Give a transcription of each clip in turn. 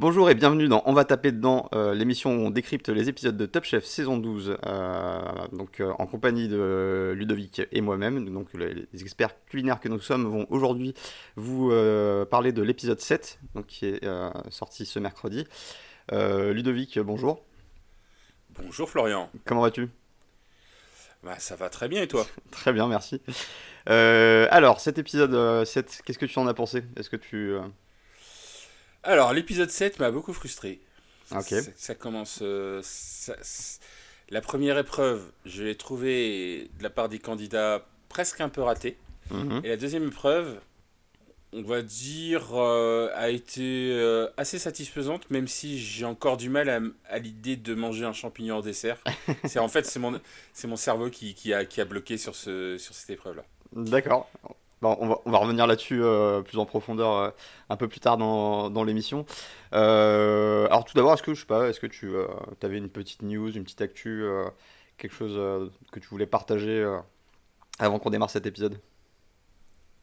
Bonjour et bienvenue dans On va taper dedans, euh, l'émission où on décrypte les épisodes de Top Chef saison 12, euh, donc euh, en compagnie de Ludovic et moi-même. Donc les, les experts culinaires que nous sommes vont aujourd'hui vous parler de l'épisode 7, donc qui est sorti ce mercredi. Ludovic, bonjour. Bonjour Florian. Comment vas-tu? Bah ça va très bien et toi? Très bien, merci. Alors, cet épisode euh, 7, qu'est-ce que tu en as pensé? Est-ce que tu... Alors l'épisode 7 m'a beaucoup frustré. Ok. Ça, ça commence... euh, ça- la première épreuve, je l'ai trouvée de la part des candidats presque un peu ratée. mhm. Et la deuxième épreuve, on va dire, euh, a été euh, assez satisfaisante, même si j'ai encore du mal à, l'idée de manger un champignon en dessert. c'est en fait c'est mon c'est mon cerveau qui, qui a qui a bloqué sur ce sur cette épreuve là. D'accord. Bon, on, va, on va revenir là-dessus euh, plus en profondeur euh, un peu plus tard dans, dans l'émission. Euh, alors tout d'abord, est-ce que je sais pas, est-ce que tu avais une petite news, une petite actu, quelque chose que tu voulais partager avant qu'on démarre cet épisode?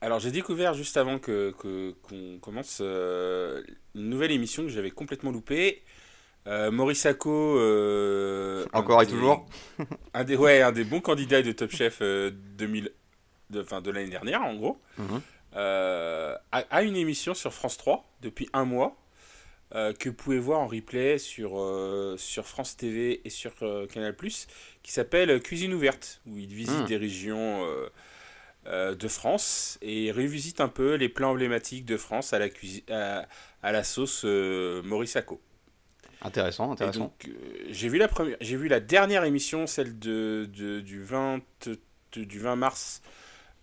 Alors j'ai découvert juste avant que qu'on commence une nouvelle émission que j'avais complètement loupée. Euh, Maurice Sacco, un Encore et des- toujours? un des ouais un des bons candidats de Top Chef euh, 2000 de enfin de l'année dernière en gros. Mhm. euh, a, a une émission sur France 3 depuis un mois euh, que vous pouvez voir en replay sur, euh, sur France TV et sur Canal+, qui s'appelle Cuisine ouverte, où il visite Mm. des régions de France et revisite un peu les plats emblématiques de France à la, à, à la sauce Maurice Sacco. Intéressant, intéressant. donc, euh, j'ai vu la première, j'ai vu la dernière émission, celle de, de- du 20 de- du 20 mars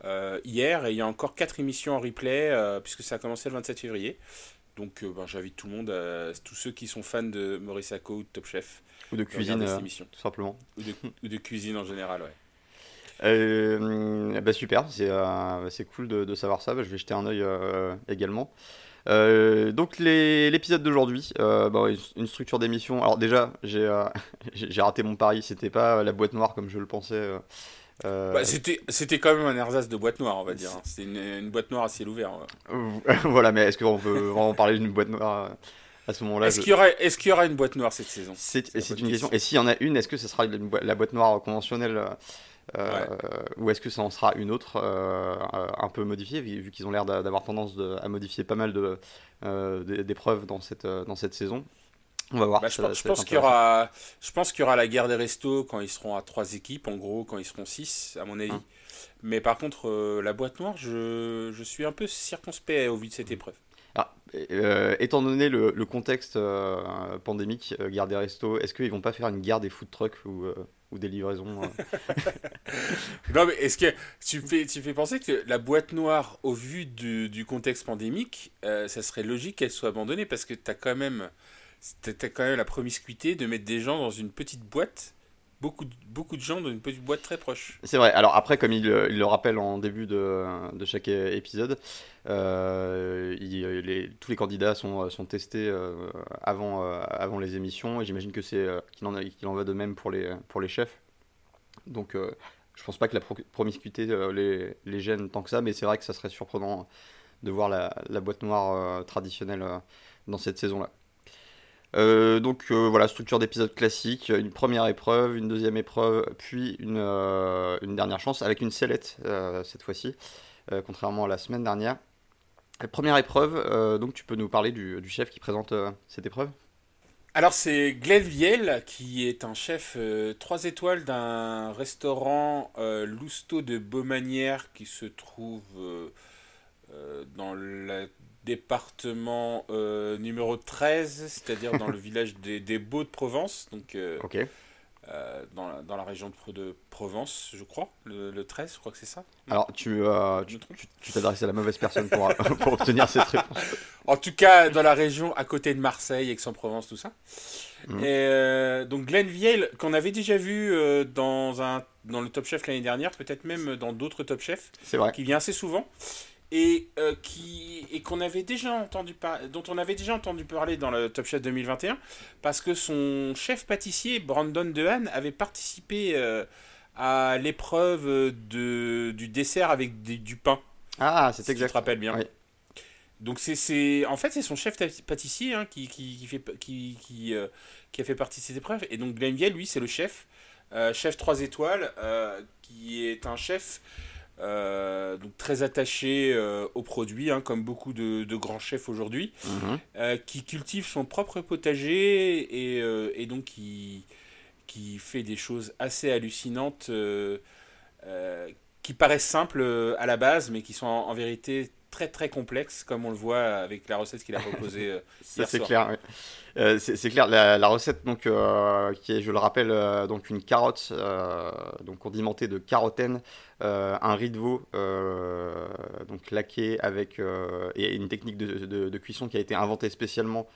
euh, hier, et il y a encore quatre émissions en replay euh, puisque ça a commencé le 27 février. Donc, euh, ben, j'invite tout le monde, tous ceux qui sont fans de Maurice Sacco ou de Top Chef, Ou de cuisine, tout simplement. ou de, ou de cuisine en général, ouais. Euh, bah super, c'est euh, c'est cool de, de savoir ça. Bah, je vais jeter un œil euh, également. Donc l'épisode d'aujourd'hui, bah, une structure d'émission. Alors déjà, j'ai raté mon pari. C'était pas la boîte noire comme je le pensais. Euh, euh, Bah, c'était, quand même un ersatz de boîte noire, on va dire. C'était une, une boîte noire à ciel ouvert. ouais. voilà, mais est-ce qu'on peut vraiment parler d'une boîte noire euh, à ce moment-là? Est-ce je- qu'il y, aura, est-ce qu'il y aura une boîte noire cette saison? C'est C'est c'est une question. Et s'il y en a une, est-ce que ce sera la boîte noire conventionnelle euh, euh, ou est-ce que ça en sera une autre euh, euh, un peu modifiée, vu, vu qu'ils ont l'air d'a- d'avoir tendance de- à modifier pas mal de, euh, d'é- d'épreuves dans cette, euh, dans cette saison? On va voir. Bah, je, ça- pense- je qu'il y aura, je pense qu'il y aura la guerre des restos quand ils seront à trois équipes, en gros, quand ils seront six, à mon avis. Hum. Mais par contre, euh, la boîte noire, je, je suis un peu circonspect au vu de cette épreuve. Ah, euh, étant donné le, le contexte euh, pandémique, guerre des restos, est-ce qu'ils vont pas faire une guerre des food trucks ou, ou des livraisons Non, mais est-ce que tu fais, tu fais penser que la boîte noire, au vu du, du contexte pandémique, ça serait logique qu'elle soit abandonnée parce que tu as quand même, t'as quand même la promiscuité de mettre des gens dans une petite boîte, beaucoup, de- beaucoup de gens dans une petite boîte très proche. C'est vrai. Alors après, comme il, euh, le rappelle en début de, de chaque é- épisode, euh, tous les candidats sont, sont testés euh, avant, euh, avant les émissions et j'imagine que c'est euh, qu'il en, en va de même pour les, pour les chefs. Donc euh, je pense pas que la pro- promiscuité euh, les, gêne tant que ça, mais c'est vrai que ça serait surprenant de voir la, boîte noire euh, traditionnelle euh, dans cette saison-là. Euh, donc euh, voilà, structure d'épisode classique, une première épreuve, une deuxième épreuve, puis une, euh, dernière chance avec une sellette cette fois-ci, contrairement à la semaine dernière. Première épreuve, donc tu peux nous parler du, chef qui présente cette épreuve? Alors c'est Glenn Viel qui est un chef 3 étoiles d'un restaurant Lousteau de Beaumanière qui se trouve dans le département euh, numéro 13, c'est-à-dire dans le village des, des Beaux de Provence, donc euh, euh, dans, la, dans la région de, Pro- de Provence, je crois, le, le 13, je crois que c'est ça. Alors tu t'adresses à la mauvaise personne pour, pour obtenir cette réponse. En tout cas, dans la région à côté de Marseille, Aix-en-Provence, tout ça. Mhm. Et donc Glenn Viel, qu'on avait déjà vu dans, un, dans le Top Chef l'année dernière, peut-être même dans d'autres Top Chef, C'est vrai. qui vient assez souvent, et, euh, qui, et qu'on avait déjà entendu par- dont on avait déjà entendu parler dans le Top Chef 2021, parce que son chef pâtissier, Brandon Dehaene, avait participé euh, à l'épreuve de, du dessert avec des- du pain. Ah, c'est si tu exact. te rappelles bien. Oui. Donc c'est, en fait c'est son chef pâtissier hein, qui, qui, fait, qui, qui, qui, a fait partie de cette épreuve. Et donc Glenville, lui, c'est le chef, chef 3 étoiles, qui est un chef euh, donc très attaché euh, aux produits, hein, comme beaucoup de, grands chefs aujourd'hui, mhm. euh, qui cultive son propre potager et, et, donc qui, qui fait des choses assez hallucinantes, qui paraissent simples à la base, mais qui sont en, vérité très très complexes, comme on le voit avec la recette qu'il a proposée Ça, c'est clair. c'est clair, la, recette donc qui est, je le rappelle, donc une carotte donc condimentée de carotène, euh, un riz de veau euh, donc laqué avec euh, et une technique de, cuisson qui a été inventée spécialement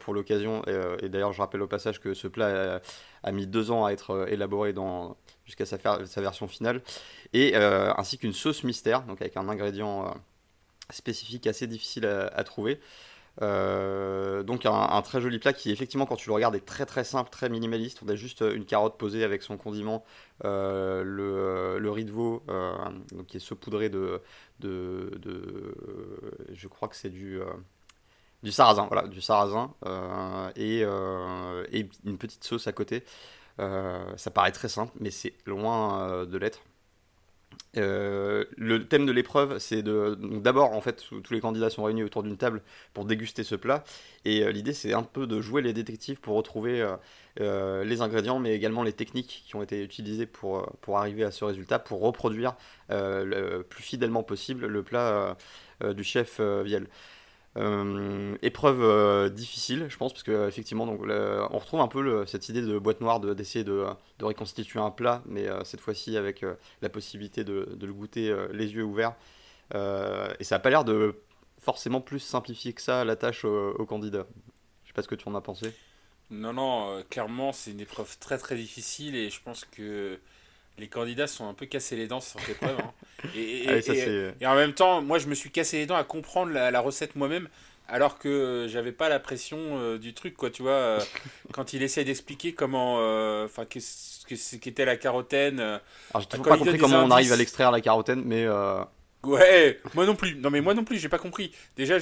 pour l'occasion. Et, d'ailleurs, je rappelle au passage que ce plat a, mis deux ans à être élaboré dans, jusqu'à sa, sa, version finale. Et ainsi qu'une sauce mystère, donc avec un ingrédient spécifique assez difficile à trouver. Euh, donc un, très joli plat qui effectivement quand tu le regardes est très très simple, très minimaliste. On a juste une carotte posée avec son condiment, euh, le, le, riz de veau qui est saupoudré de, je crois que c'est du sarrasin, voilà, du sarrasin et, une petite sauce à côté. ça paraît très simple, mais c'est loin de l'être. Euh, le thème de l'épreuve, c'est de. D'abord, en fait, tous les candidats sont réunis autour d'une table pour déguster ce plat. Et euh, l'idée, c'est un peu de jouer les détectives pour retrouver euh, les ingrédients, mais également les techniques qui ont été utilisées pour, pour arriver à ce résultat, pour reproduire le plus fidèlement possible le plat du chef Viel. Euh, épreuve euh, difficile, je pense, parce que effectivement, donc, on retrouve un peu cette idée de boîte noire d'essayer de, de, reconstituer un plat, mais euh, cette fois-ci avec la possibilité de, de, le goûter les yeux ouverts. et ça n'a pas l'air de forcément plus simplifier que ça la tâche aux, candidats. Je sais pas ce que tu en as pensé. Non, non, clairement, c'est une épreuve très très difficile et je pense que les candidats sont un peu cassés les dents sur cette épreuve. Hein. Et, et, en même temps, moi, je me suis cassé les dents à comprendre la, recette moi-même, alors que j'avais pas la pression euh, du truc, quoi. Tu vois, euh, quand il essaie d'expliquer comment, euh, enfin, qu'est-ce qu'était la carotène. Alors, j'ai toujours pas compris comment on arrive à l'extraire la carotène, mais. Ouais, moi non plus. Non mais moi non plus, j'ai pas compris. Déjà,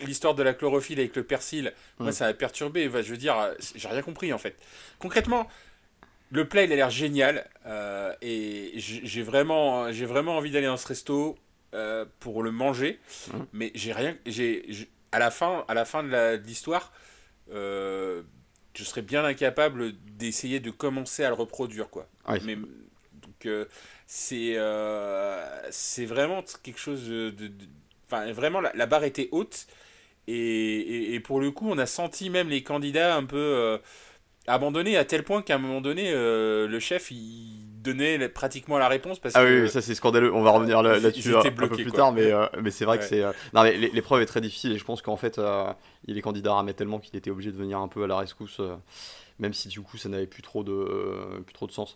l'histoire de la chlorophylle avec le persil, moi hmm. ça m'a perturbé. je veux dire, j'ai rien compris en fait. Concrètement, le plat, il a l'air génial. Euh, et j'ai vraiment, j'ai vraiment envie d'aller dans ce resto euh, pour le manger. Mmh. Mais j'ai rien. J'ai, à, la fin, à la fin de l'histoire, euh, je serais bien incapable d'essayer de commencer à le reproduire. Quoi. Mais, donc, c'est, c'est vraiment quelque chose de. Enfin, vraiment, la, barre était haute. Et, et, pour le coup, on a senti même les candidats un peu abandonné à tel point qu'à un moment donné, euh, le chef il donnait pratiquement la réponse parce ah que oui, ça c'est scandaleux. On va revenir là-dessus un peu plus tard, mais, euh, mais c'est vrai que c'est. Euh, non, mais l'épreuve est très difficile et je pense qu'en fait, il est candidat à tellement qu'il était obligé de venir un peu à la rescousse, même si du coup ça n'avait plus trop de plus trop de sens.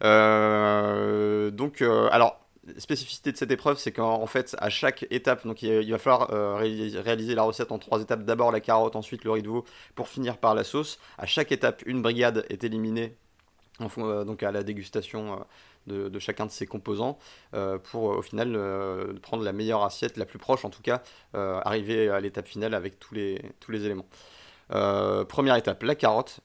donc, alors spécificité de cette épreuve, c'est qu'en fait, à chaque étape, donc il, va falloir euh, réaliser la recette en trois étapes. D'abord la carotte, ensuite le riz de veau, pour finir par la sauce. À chaque étape, une brigade est éliminée euh, donc à la dégustation euh, de, chacun de ces composants pour au final prendre la meilleure assiette, la plus proche en tout cas, arriver à l'étape finale avec tous les, tous les éléments. première étape, la carotte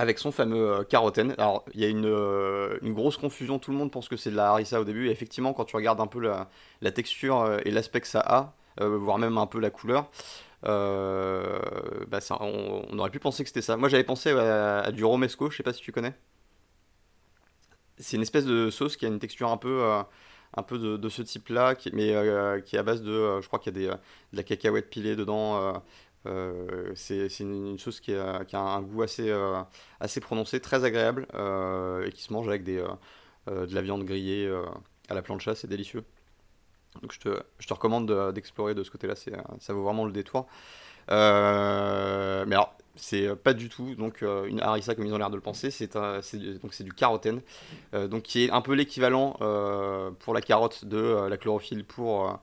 avec son fameux euh, carotène. Alors, il y a euh, une, grosse confusion, tout le monde pense que c'est de la harissa au début, et effectivement, quand tu regardes un peu la, texture euh, et l'aspect que ça a, voire même un peu la couleur, bah on, aurait pu penser que c'était ça. Moi, j'avais pensé à, du romesco, je sais pas si tu connais. C'est une espèce de sauce qui a une texture un peu, un peu de, ce type-là, mais qui est à base de, je crois qu'il y a de la cacahuète pilée dedans, euh, c'est une, chose qui a, un goût assez, euh, assez prononcé, très agréable euh, et qui se mange avec des, de la viande grillée à la plancha, c'est délicieux. Donc je te, je te recommande d'explorer de, ce côté-là, ça vaut vraiment le détour. mais alors, c'est pas du tout donc une harissa comme ils ont l'air de le penser, c'est du carotène, donc qui est un peu l'équivalent pour la carotte de la chlorophylle pour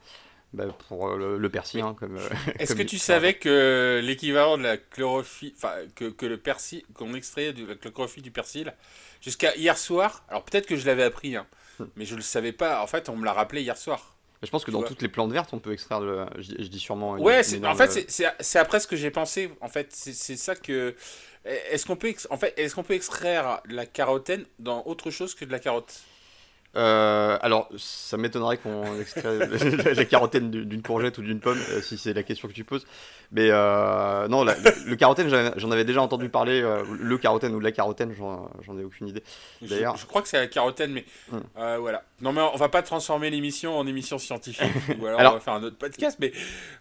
bah, pour euh, le, persil. Hein, euh, Est-ce que tu savais que l'équivalent de la chlorophylle, enfin que, que, le persil, qu'on extrait de la chlorophylle du persil, jusqu'à hier soir, alors peut-être que je l'avais appris, hein, hmm. mais je le savais pas. En fait, on me l'a rappelé hier soir. Je pense que dans toutes les plantes vertes, on peut extraire de. Je, je dis sûrement. Ouais, en fait, c'est après ce que j'ai pensé. En fait, c'est ça que. Est-ce qu'on peut, en fait, est-ce qu'on peut extraire la carotène dans autre chose que de la carotte? Euh, alors, ça m'étonnerait qu'on extrait la, carotène d'une courgette ou d'une pomme, euh, si c'est la question que tu poses. Mais euh, non, le carotène, j'en avais déjà entendu parler. le carotène ou la carotène, j'en ai aucune idée. D'ailleurs, je, crois que c'est la carotène, mais hum. voilà. Non, mais on va pas transformer l'émission en émission scientifique. ou alors, on va faire un autre podcast. Mais,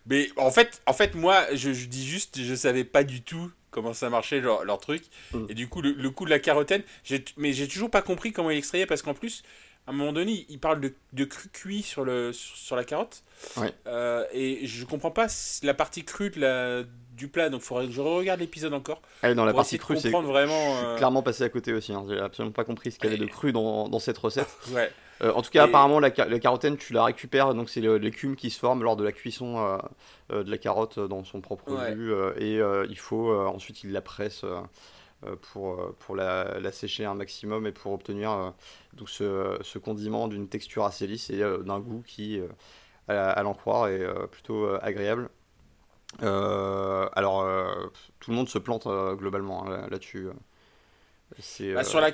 mais en fait, en fait, moi, je, dis juste, je savais pas du tout comment ça marchait leur, leur truc. Hum. Et du coup, le, coup de la carotène, mais j'ai toujours pas compris comment il extrayait parce qu'en plus à un moment donné, il parle de, de cru cuit sur, le, sur, la carotte. Euh, et je comprends pas la partie crue de la, du plat, donc il faudrait que je regarde l'épisode encore. Ah, dans la partie crue, c'est vraiment. Euh, clairement passé à côté aussi. Hein. J'ai absolument pas compris ce qu'il y avait de cru dans, dans cette recette. ouais. Euh, en tout cas, apparemment, la, la, carotène, tu la récupères, donc c'est l'écume qui se forme lors de la cuisson de la carotte dans son propre jus, et il faut ensuite il la presse pour, euh, pour la, la, sécher un maximum et pour obtenir euh, donc ce, ce condiment d'une texture assez lisse et d'un goût qui, à, l'en croire, est plutôt agréable. alors, tout le monde se plante globalement hein, là-dessus. Bah, sur, la,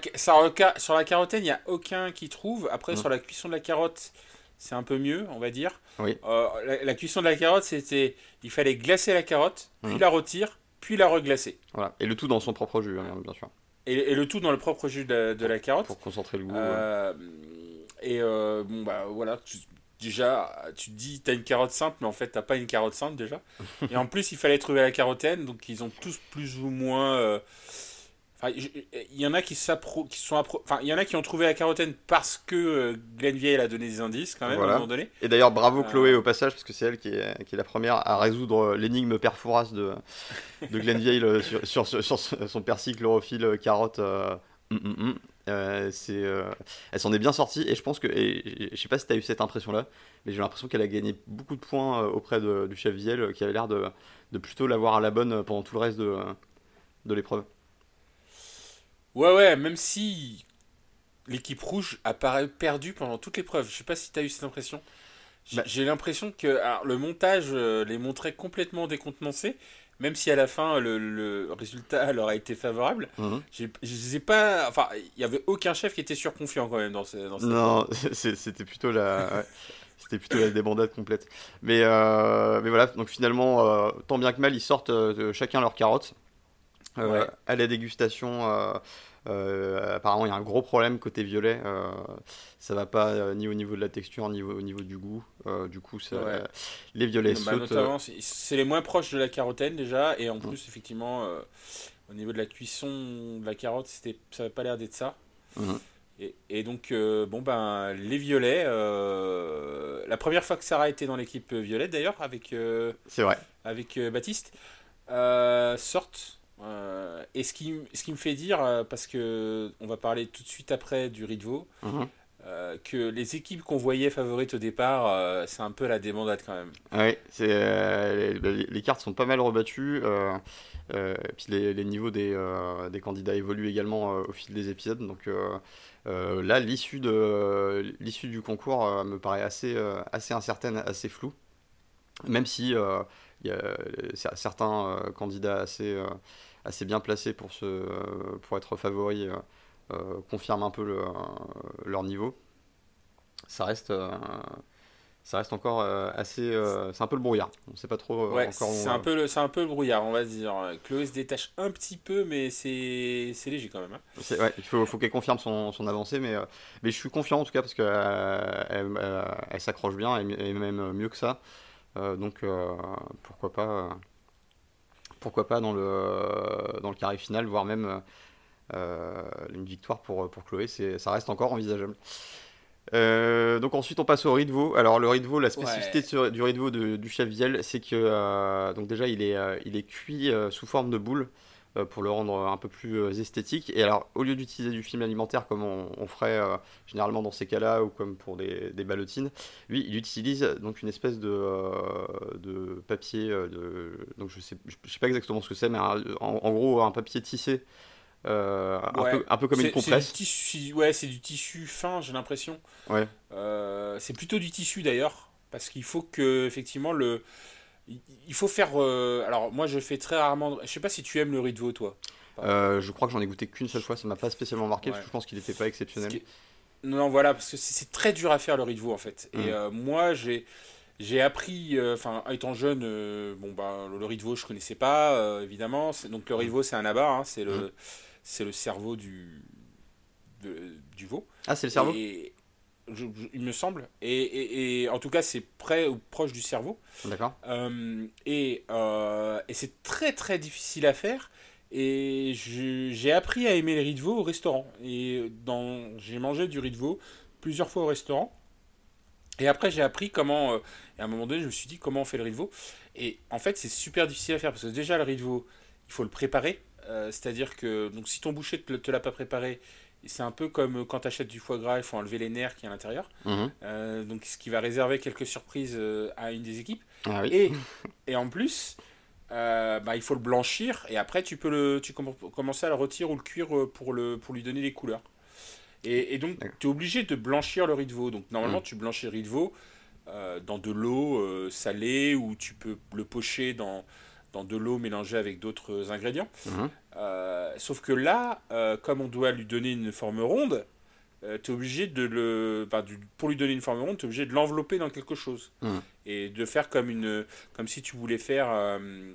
sur la carotène, il n'y a aucun qui trouve. Après, mmh. sur la cuisson de la carotte, c'est un peu mieux, on va dire. Oui. la, cuisson de la carotte, c'était. Il fallait glacer la carotte, puis mmh. la rôtir, puis la reglacer. Voilà. Et le tout dans son propre jus, hein, bien sûr. Et, le tout dans le propre jus de, la carotte. Pour concentrer le goût. Euh, et euh, bon, bah voilà. déjà, tu te dis, t'as une carotte simple, mais en fait, t'as pas une carotte simple déjà. et en plus, il fallait trouver la carotène, donc ils ont tous plus ou moins. Euh, il y en a qui, qui sont enfin, il y en a qui ont trouvé la carotène parce que euh, Glenvieille a donné des indices quand même à un moment donné. Et d'ailleurs bravo euh, Chloé au passage parce que c'est elle qui est, qui est, la première à résoudre l'énigme perfouras de, de Glenvieille sur, sur, sur, son persil, chlorophylle, carotte. Euh, hum, hum, hum. c'est, elle s'en est bien sortie et je pense que, et, je sais pas si tu as eu cette impression là, mais j'ai l'impression qu'elle a gagné beaucoup de points auprès de, du chef Viel qui avait l'air de, de plutôt l'avoir à la bonne pendant tout le reste de, de l'épreuve. Ouais, ouais, même si l'équipe rouge apparaît perdue pendant toute l'épreuve. Je sais pas si tu as eu cette impression. Bah. J'ai l'impression que le montage euh, les montrait complètement décontenancés, même si à la fin le, résultat leur a été favorable. Je sais pas. Enfin, il n'y avait aucun chef qui était surconfiant quand même dans, ce, dans Non, c'était plutôt la. C'était plutôt la débandade complète. Mais, euh, mais voilà, donc finalement, euh, tant bien que mal, ils sortent chacun leur carotte. Euh, à la dégustation, euh, euh, apparemment, il y a un gros problème côté violet. ça va pas ni au niveau de la texture, ni au, niveau du goût. du coup, les violets bah, sautent. c'est les moins proches de la carotène déjà, et en plus, effectivement, au niveau de la cuisson de la carotte, c'était, ça n'avait pas l'air d'être ça. Mhm. Et, donc, bon, ben, les violets, la première fois que Sarah était dans l'équipe violette d'ailleurs, avec, c'est vrai. avec Baptiste, sortent euh, et ce qui, ce qui me fait dire, euh, parce que on va parler tout de suite après du veau, mhm. euh, que les équipes qu'on voyait favorites au départ, c'est un peu la démandade quand même. Oui, les, les, cartes sont pas mal rebattues. et puis les, les niveaux des, des, candidats évoluent également au fil des épisodes. Donc là, l'issue l'issue du concours me paraît assez, assez incertaine, assez floue. Même si il y a certains candidats assez assez bien placés pour, se, pour être favoris euh, euh, confirment un peu le, leur niveau. Ça reste ça reste encore assez. c'est un peu le brouillard. On sait pas trop ouais, C'est un, peu le, un peu le brouillard, on va dire. Chloé se détache un petit peu, mais c'est léger quand même. Hein. Ouais, il faut, faut qu'elle confirme son, son, avancée, mais, mais je suis confiant en tout cas parce qu'elle elle, elle, s'accroche bien et, même mieux que ça. donc pourquoi pas pourquoi pas dans le, dans le carré final, voire même euh, une victoire pour, pour Chloé, ça reste encore envisageable. Euh, donc ensuite on passe au riz de veau. Alors le veau, la spécificité du riz de veau du chef Viel, c'est que euh, donc déjà il est, il est cuit sous forme de boule. Euh, pour le rendre un peu plus euh, esthétique. Et alors, au lieu d'utiliser du film alimentaire comme on, ferait euh, généralement dans ces cas-là ou comme pour des, des, ballotines, lui, il utilise donc une espèce de, de papier. de, donc, je sais, je sais pas exactement ce que c'est, mais en, gros, un papier tissé. un, peu, un, peu, comme une compresse. Tissu, ouais, c'est du tissu fin, j'ai l'impression. Ouais. c'est plutôt du tissu d'ailleurs. parce qu'il faut que effectivement le il faut faire alors moi je fais très rarement je sais pas si tu aimes le riz de veau toi je crois que j'en ai goûté qu'une seule fois ça m'a pas spécialement marqué parce que je pense qu'il n'était pas exceptionnel non voilà parce que c'est très dur à faire le riz de veau en fait et mm. moi j'ai j'ai appris, euh, enfin, étant jeune, euh, bon, bah, le, riz de veau, je connaissais pas, euh, évidemment. Donc, le riz de veau, c'est un abat, hein, c'est le, mmh. c'est le cerveau du, du veau. Ah, c'est le cerveau? Et, Il me semble. Et, et, en tout cas, c'est près ou proche du cerveau. D'accord. et et c'est très, très difficile à faire. Et j'ai appris à aimer le riz de veau au restaurant. Et j'ai mangé du riz de veau plusieurs fois au restaurant. Et après, j'ai appris comment. Euh, et à un moment donné, je me suis dit comment on fait le riz de veau. Et en fait, c'est super difficile à faire parce que déjà, le riz de veau, il faut le préparer. Euh, c'est-à-dire que donc, si ton boucher ne te, l'a pas préparé, c'est un peu comme quand tu achètes du foie gras, il faut enlever les nerfs qui est à l'intérieur. Mhm. Euh, donc, ce qui va réserver quelques surprises à une des équipes. Ah et, et en plus, bah, il faut le blanchir. Et après, tu peux le, tu commencer à le retirer ou le cuire pour, le, pour lui donner des couleurs. Et, donc, tu es obligé de blanchir le riz de veau. Donc, normalement, mm. tu blanchis le riz de veau euh, dans de l'eau euh, salée ou tu peux le pocher dans, dans de l'eau mélangée avec d'autres ingrédients. Mm-hmm. Euh, sauf que là, comme on doit lui donner une forme ronde, tu es obligé de le. pour lui donner une forme ronde, tu es obligé de l'envelopper dans quelque chose. Mm. Et de faire comme, une, comme si tu voulais faire une,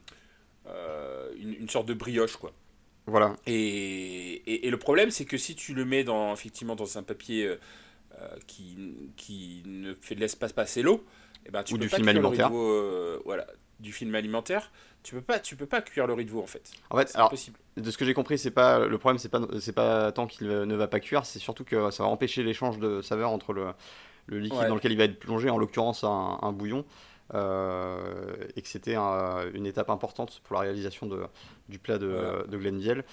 une sorte de brioche, quoi. Voilà. Et, et, le problème, c'est que si tu le mets dans, effectivement dans un papier euh, euh, qui, qui ne fait, laisse pas passer l'eau, eh ben, tu Ou peux du pas film alimentaire. Euh, voilà, du film alimentaire, tu peux pas, tu peux pas cuire le riz de veau en fait. En fait, alors, impossible. de ce que j'ai compris, c'est pas le problème, c'est pas, c'est pas tant qu'il ne va pas cuire, c'est surtout que ça va empêcher l'échange de saveurs entre le, le liquide dans lequel il va être plongé, en l'occurrence un, un bouillon. Euh, et que c'était une étape importante pour la réalisation de, du plat de, de Glenville.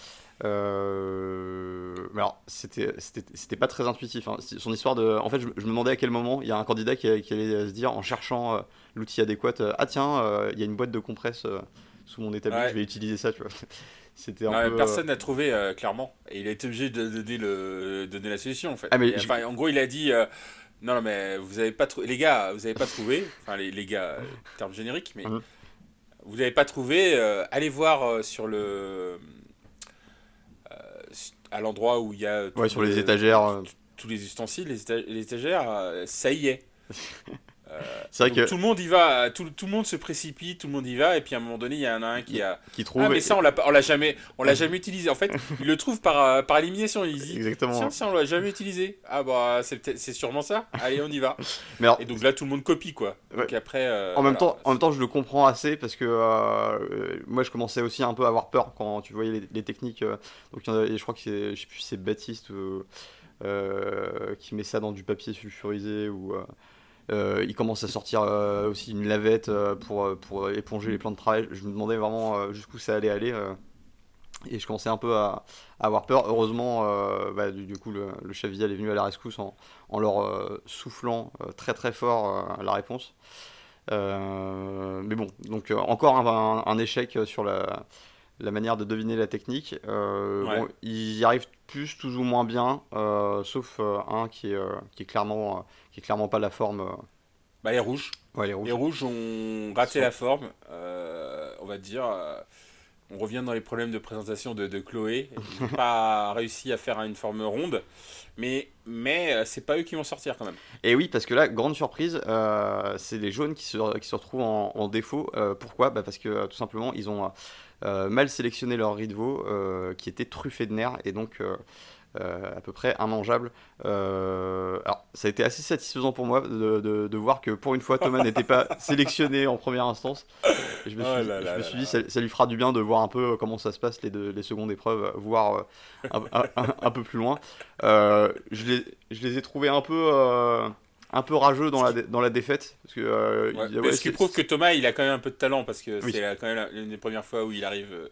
Euh, mais alors, c'était pas très intuitif. Hein. Son histoire de. En fait, je, me demandais à quel moment il y a un candidat qui, qui allait se dire, en cherchant euh, l'outil adéquat, ah tiens, il y a une boîte de compresse sous mon établi, je vais utiliser ça, tu vois. C'était Personne n'a trouvé clairement. Et il a été obligé de donner, le, donner la solution en fait. Ah, mais enfin, en gros, il a dit non, mais vous avez pas trouvé. Les gars, vous avez pas trouvé. Enfin, les, les gars, euh, terme générique, mais. Vous n'avez pas trouvé. Euh, allez voir euh, sur le. à l'endroit où il y a. Ouais, sur les étagères. Tous les ustensiles, les, étagères, ça y est. Euh, c'est vrai que tout le monde y va, tout, tout, le monde se précipite, tout le monde y va, et puis à un moment donné, il y en a un qui a. Qui trouve. Ah, mais ça, on l'a, on l'a jamais, on l'a jamais utilisé. En fait, il le trouve par, euh, par élimination. Il dit. Exactement. Tiens, ça, on l'a jamais utilisé. Ah bah, c'est, c'est sûrement ça. Allez, on y va. mais et donc là, tout le monde copie, quoi. Donc après. Euh, en même temps, en même temps, je le comprends assez parce que moi, je commençais aussi un peu à avoir peur quand tu voyais les, techniques. donc, je crois que c'est, je sais plus, c'est Baptiste qui met ça dans du papier sulfurisé ou. Euh, il commence à sortir euh, aussi une lavette euh, pour, pour éponger les plans de travail. Je me demandais vraiment jusqu'où ça allait aller. et je commençais un peu à, avoir peur. Heureusement, bah, du, coup, le, chef Vial est venu à la rescousse en leur soufflant très très fort la réponse. mais bon, donc encore un, échec sur la, la, manière de deviner la technique. bon, ils y arrivent plus, tous ou moins bien, sauf un qui est, qui est clairement qui est clairement pas la forme. Euh, bah, les rouges. Ouais, les rouges. Les rouges ont raté la forme, euh, on va dire. Euh, on revient dans les problèmes de présentation de, de Chloé. Ils n'ont pas réussi à faire une forme ronde, mais, mais c'est pas eux qui vont sortir quand même. Et oui, parce que là, grande surprise, c'est les jaunes qui se, qui se retrouvent en, défaut. pourquoi? Bah Parce que tout simplement, ils ont mal sélectionné leur riz de veau qui était truffé de nerfs et donc euh, à peu près immangeable. Euh, alors, ça a été assez satisfaisant pour moi de, de, voir que pour une fois, Thomas n'était pas sélectionné en première instance. je me suis, je me suis dit, ça, lui fera du bien de voir un peu comment ça se passe les, deux, les secondes épreuves, voire euh, un, peu plus loin. je, les, je les ai trouvés un peu un peu rageux dans la, dans la défaite. Parce que, ce qui prouve que Thomas, il a quand même un peu de talent, parce que c'est quand même l'une des premières fois où il arrive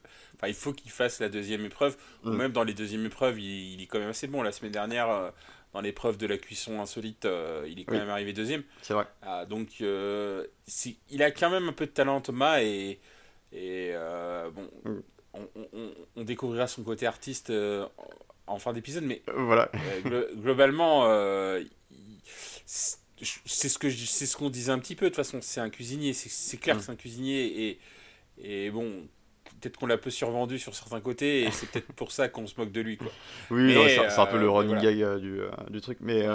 il faut qu'il fasse la deuxième épreuve. Ou mm. même dans les deuxièmes épreuves, il, est quand même assez bon. La semaine dernière, euh, dans l'épreuve de la cuisson insolite, euh, il est quand même arrivé deuxième. C'est vrai. Ah, donc, euh, il a quand même un peu de talent, Thomas. Et, et bon, mm. on, découvrira son côté artiste en fin d'épisode. Mais voilà. globalement, c'est ce que c'est ce qu'on disait un petit peu de toute façon c'est un cuisinier c'est clair que mm. c'est un cuisinier et et bon peut-être qu'on l'a peu survendu sur certains côtés et c'est peut-être pour ça qu'on se moque de lui quoi. Oui, c'est un peu le euh, running gag euh, du, euh, du, truc mais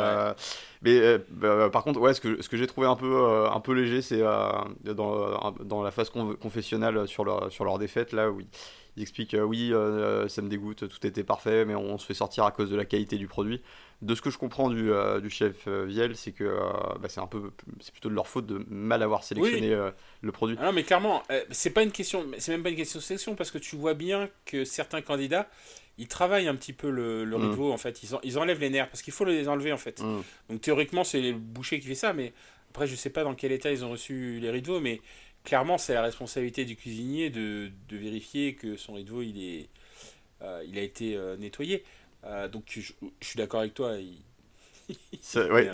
mais bah, par contre ouais ce que ce que j'ai trouvé un peu un peu léger c'est dans, dans la phase confessionnelle sur leur sur leur défaite là où ils expliquent oui ça me dégoûte tout était parfait mais on se fait sortir à cause de la qualité du produit de ce que je comprends du, euh, du chef euh, Viel, c'est que euh, bah, c'est un peu, c'est plutôt de leur faute de mal avoir sélectionné le produit. Ah non, mais clairement, c'est pas une question, c'est même pas une question de sélection parce que tu vois bien que certains candidats, ils travaillent un petit peu le, le mm. en fait, ils, ils enlèvent les nerfs parce qu'il faut les enlever en fait. Mm. Donc théoriquement, c'est le boucher qui fait ça, mais après, je sais pas dans quel état ils ont reçu les rideaux, mais clairement, c'est la responsabilité du cuisinier de, de, vérifier que son rideau il est, il a été nettoyé. Euh, donc je, suis d'accord avec toi. Il, ouais,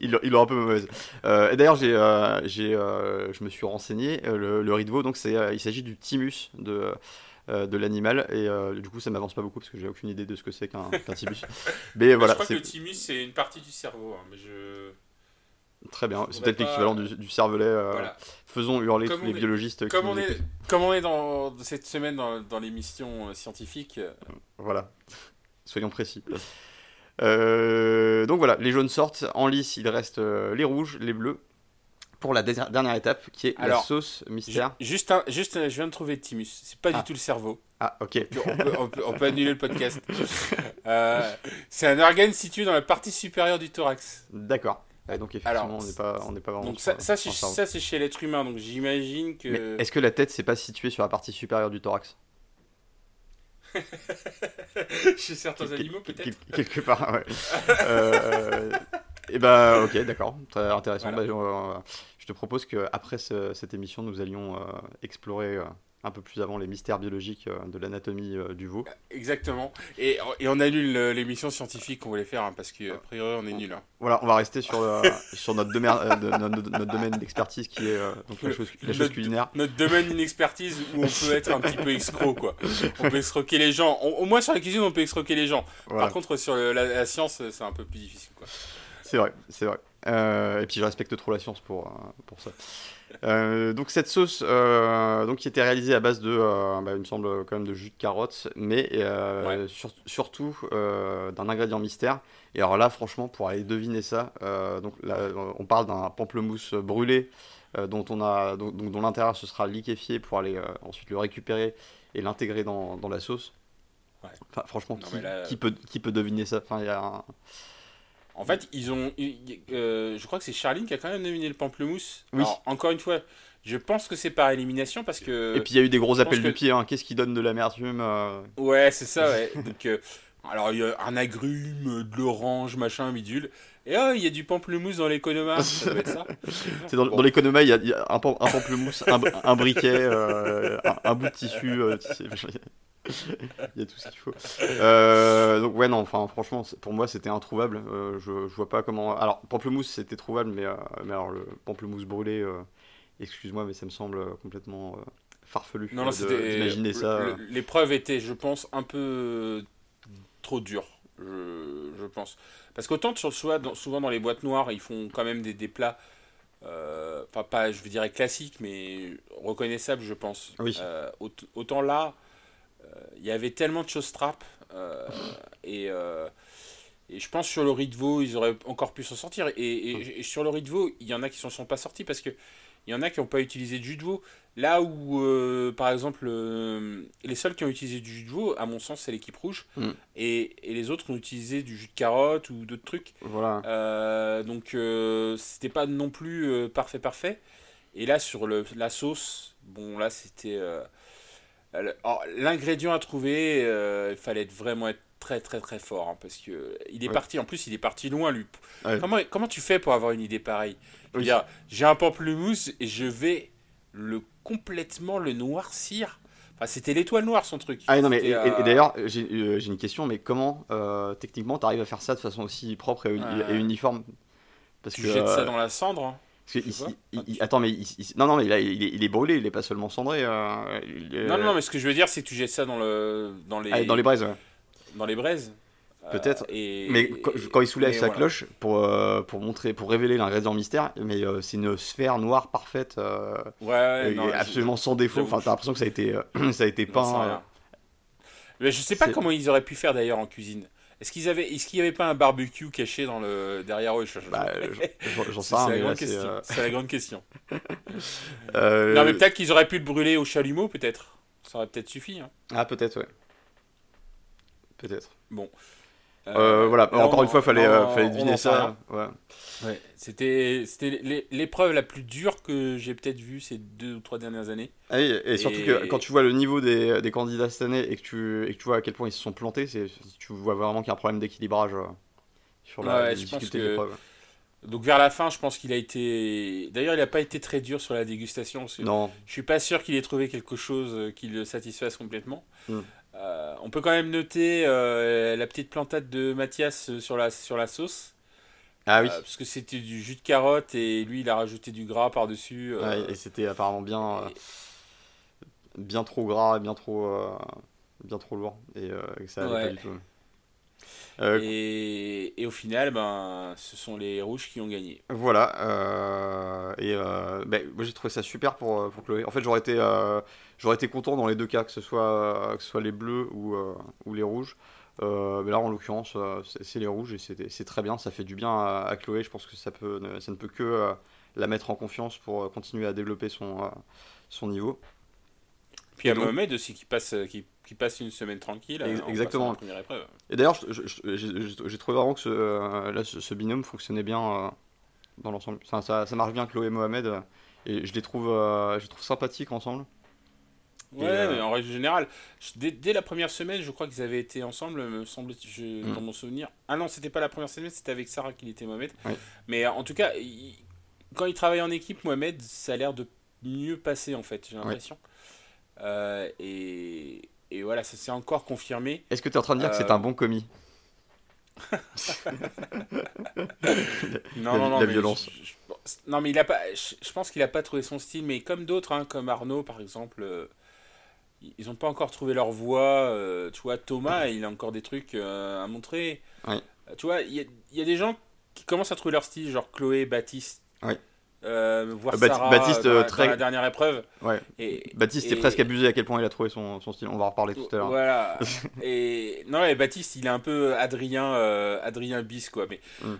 il, il, aura un peu mauvaise. Euh, et d'ailleurs, j'ai, euh, j'ai, je me suis renseigné. Le, le rideau, donc c'est, il s'agit du thymus de, de l'animal. Et du coup, ça m'avance pas beaucoup parce que j'ai aucune idée de ce que c'est qu'un, qu'un thymus. Mais voilà. Je crois que le thymus, c'est une partie du cerveau. Hein, mais je... Très bien, c'est peut-être l'équivalent du, du, cervelet. Faisons hurler tous les biologistes. Comme, on est, comme on est dans cette semaine dans, dans l'émission scientifique. Voilà soyons précis. Euh, donc voilà, les jaunes sortent, en lice il reste euh, les rouges, les bleus, pour la dernière étape qui est la sauce mystère. Juste, juste je viens de trouver le thymus, c'est pas du ah. tout le cerveau. Ah, ok. On peut, annuler le podcast. Euh, c'est un organe situé dans la partie supérieure du thorax. D'accord. donc effectivement, on n'est pas, on pas vraiment. Donc ça, ça, c'est chez l'être humain, donc j'imagine que. Est-ce que la tête, c'est pas situé sur la partie supérieure du thorax? Chez certains animaux, peut-être Quelque part, ouais. euh, et bah, ok, d'accord, très intéressant. Bah, je te propose qu'après cette émission, nous allions euh, explorer euh, un peu plus avant les mystères biologiques euh, de l'anatomie euh, du veau. Exactement. Et, et on annule l'émission scientifique qu'on voulait faire hein, parce qu'à priori on est nul. Hein. Voilà, on va rester sur, sur notre, domaine, euh, notre, domaine d'expertise qui est donc la chose, culinaire. Notre domaine d'expertise où on peut être un petit peu escroc quoi. On peut escroquer les gens. au moins sur la cuisine on peut escroquer les gens. Par contre sur la, science c'est un peu plus difficile quoi. C'est vrai, c'est vrai. et puis je respecte trop la science pour, pour ça. Euh, donc cette sauce, euh, donc qui était réalisée à base de, euh, bah, il me semble quand même de jus de carotte, mais surtout d'un ingrédient mystère. Et alors là, franchement, pour aller deviner ça, donc là, on parle d'un pamplemousse brûlé dont on a, donc, dont l'intérieur se sera liquéfié pour aller ensuite le récupérer et l'intégrer dans, dans, la sauce. Enfin, franchement, qui, qui, peut, qui peut deviner ça? Enfin, il y a un... En fait, ils ont. Euh, je crois que c'est Charline qui a quand même nominé le pamplemousse. Oui. encore une fois, je pense que c'est par élimination parce que. Et puis il y a eu des gros appels de pied. Hein. Qu'est-ce qui donne de l'amertume euh Ouais, c'est ça, ouais. Donc, euh, alors il y a un agrume, de l'orange, machin, bidule. Et oh, il y a du pamplemousse dans l'économa. ça. C'est dans, l'économa, il y a, un, pamplemousse, un, briquet, un, bout de tissu. il y a tout ce qu'il faut. Euh, donc ouais non, enfin franchement pour moi c'était introuvable. Euh, je, je, vois pas comment. Alors pamplemousse c'était trouvable, mais, euh, mais alors le pamplemousse brûlé, excuse-moi, mais ça me semble complètement farfelu non, non, d'imaginer ça. L'épreuve était, je pense, un peu trop dure. Je, je pense. Parce qu'autant souvent dans les boîtes noires, ils font quand même des, des plats. Enfin, pas, je dire classiques, mais reconnaissables, je pense. Oui. autant là, il y avait tellement de choses trap. Euh, et, euh, et, je pense sur le riz de veau, ils auraient encore pu s'en sortir. Et, sur le riz de veau, il y en a qui ne sont pas sortis parce que il y en a qui n'ont pas utilisé de jus de veau. Là où, euh, par exemple, les seuls qui ont utilisé du jus de veau, à mon sens, c'est l'équipe rouge. Mm. Et, et, les autres ont utilisé du jus de carotte ou d'autres trucs. Voilà. donc, c'était pas non plus parfait, parfait. Et là, sur le, la sauce, bon, là, c'était. L'ingrédient à trouver, euh, il fallait vraiment être très très très fort hein, parce que il est parti en plus il est parti loin lui. Comment, comment tu fais pour avoir une idée pareille? J'ai un pamplemousse et je vais le complètement le noircir. Enfin, c'était l'étoile noire son truc. Ah non mais et, euh, d'ailleurs euh, j'ai une question mais comment techniquement tu arrives à faire ça de façon aussi propre et, uniforme? Parce tu que, jettes ça dans la cendre. Hein attends, mais non, non, mais là, il est, il est, brûlé, il est pas seulement cendré. Euh, non, non, mais ce que je veux dire, c'est que tu jettes ça dans le, dans les, ah, dans les braises. Dans les braises. Peut-être. et- Mais quand, quand il soulève sa voilà. cloche pour, euh, pour montrer, pour révéler l'ingrédient mystère, mais euh, c'est une sphère noire parfaite, euh, Ouais, ouais, et non, absolument sans défaut. Enfin, t'as l'impression que ça a été, euh, ça a été je- j'en sais peint. Mais je sais pas comment ils auraient pu faire d'ailleurs en cuisine. Est-ce qu'ils avaient, est-ce qu'il y avait pas un barbecue caché dans le derrière eux? Bah, j'en- sais C'est rien, c'est, euh, la grande question. euh, Non, mais peut-être qu'ils auraient pu le brûler au chalumeau, peut-être. Ça aurait peut-être suffi. hein. Ah, peut-être, ouais. Peut-être. Bon. Euh, voilà, là, encore on- une fois, fallait, euh, on- fallait deviner ça. Ouais. Ouais, c'était c'était l'é- l'épreuve la plus dure que j'ai peut-être vue ces deux ou trois dernières années. Ah oui, et surtout que quand tu vois le niveau des, des candidats cette année et que, tu, et que tu vois à quel point ils se sont plantés, c'est, tu vois vraiment qu'il y a un problème d'équilibrage euh, sur la, Ouais, difficulté de l'épreuve. Donc vers la fin, je pense qu'il a été. D'ailleurs, il n'a pas été très dur sur la dégustation. parce que Non, Je suis pas sûr qu'il ait trouvé quelque chose euh, qui le satisfasse complètement. Mm. Euh, on peut quand même noter euh, la petite plantade de Mathias euh, sur la, sur la sauce. ah oui. Euh, parce que c'était du jus de carotte et lui, il a rajouté du gras par-dessus. Ouais, et c'était apparemment bien, bien trop gras, bien trop, bien trop lourd, et que ça allait Ouais. pas du tout. Et, et au final, ben, ce sont les rouges qui ont gagné. Voilà, et ben, moi j'ai trouvé ça super pour, pour Chloé. En fait, j'aurais été, j'aurais été content dans les deux cas, que ce soit, que ce soit les bleus ou, euh, ou les rouges. Euh, mais là, en l'occurrence, euh, c'est les rouges et c'est c'est très bien, ça fait du bien à, à Chloé. Je pense que ça, peut, ne- ça ne peut que euh, la mettre en confiance pour continuer à développer son, son niveau. Puis il y a Et donc- Mohamed aussi qui passe, qui, qui passe une semaine tranquille. Ex- en exactement. première épreuve. Et d'ailleurs, j'ai trouvé vraiment que ce, là, ce, ce binôme fonctionnait bien dans l'ensemble. Enfin, ça, ça marche bien, Chloé et Mohamed, et je les trouve, je les trouve sympathiques ensemble. Ouais, euh, mais en règle générale, dès, dès la première semaine, je crois qu'ils avaient été ensemble, me semble je, Mm. dans mon souvenir. Ah non, c'était pas la première semaine, c'était avec Sarah qu'il était Mohamed. Oui. Mais en tout cas, il- quand ils travaillent en équipe, Mohamed, ça a l'air de mieux passer en fait, j'ai l'impression. Euh, et, et voilà, ça s'est encore confirmé. Est-ce que tu es en train de dire que c'est Euh, un bon commis Non, La- non, non. la mais violence. je- je- non, mais il a pas. Je, je pense qu'il a pas trouvé son style, mais comme d'autres, hein, comme Arnaud par exemple, euh, ils ont pas encore trouvé leur voix. euh, tu vois, Thomas, il a encore des trucs euh, à montrer. Oui. Euh, Tu vois, il y a, il y a des gens qui commencent à trouver leur style, genre Chloé, Baptiste. Oui. Euh, voir Euh, Bat- Sarah Baptiste, dans, la, très- dans la dernière épreuve. Ouais. Et, Baptiste est et- presque abusé à quel point il a trouvé son, son style. On va en reparler tout à l'heure. Voilà. et non, Baptiste, il est un peu Adrien, Adrien bis quoi. Mais Mm.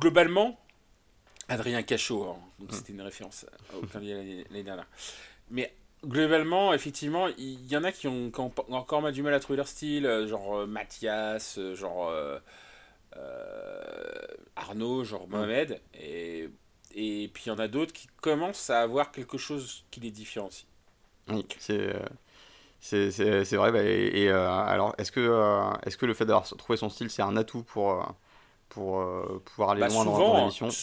globalement, Adrien Cachot. hein. Donc Mm. c'était une référence l'année dernière. Mais globalement, effectivement, il y en a qui ont, qui ont encore mal du mal à trouver leur style, euh, genre euh, Mathias, euh, genre euh, Arnaud, genre. Mohamed. Et, et puis il y en a d'autres qui commencent à avoir quelque chose qui les différencie. Oui, c'est. C'est c'est- c'est vrai. bah, et et, euh, alors, est-ce que, euh, est-ce que le fait d'avoir trouvé son style, c'est un atout pour, pour euh, pouvoir aller Bah, loin dans, dans souvent, l'émission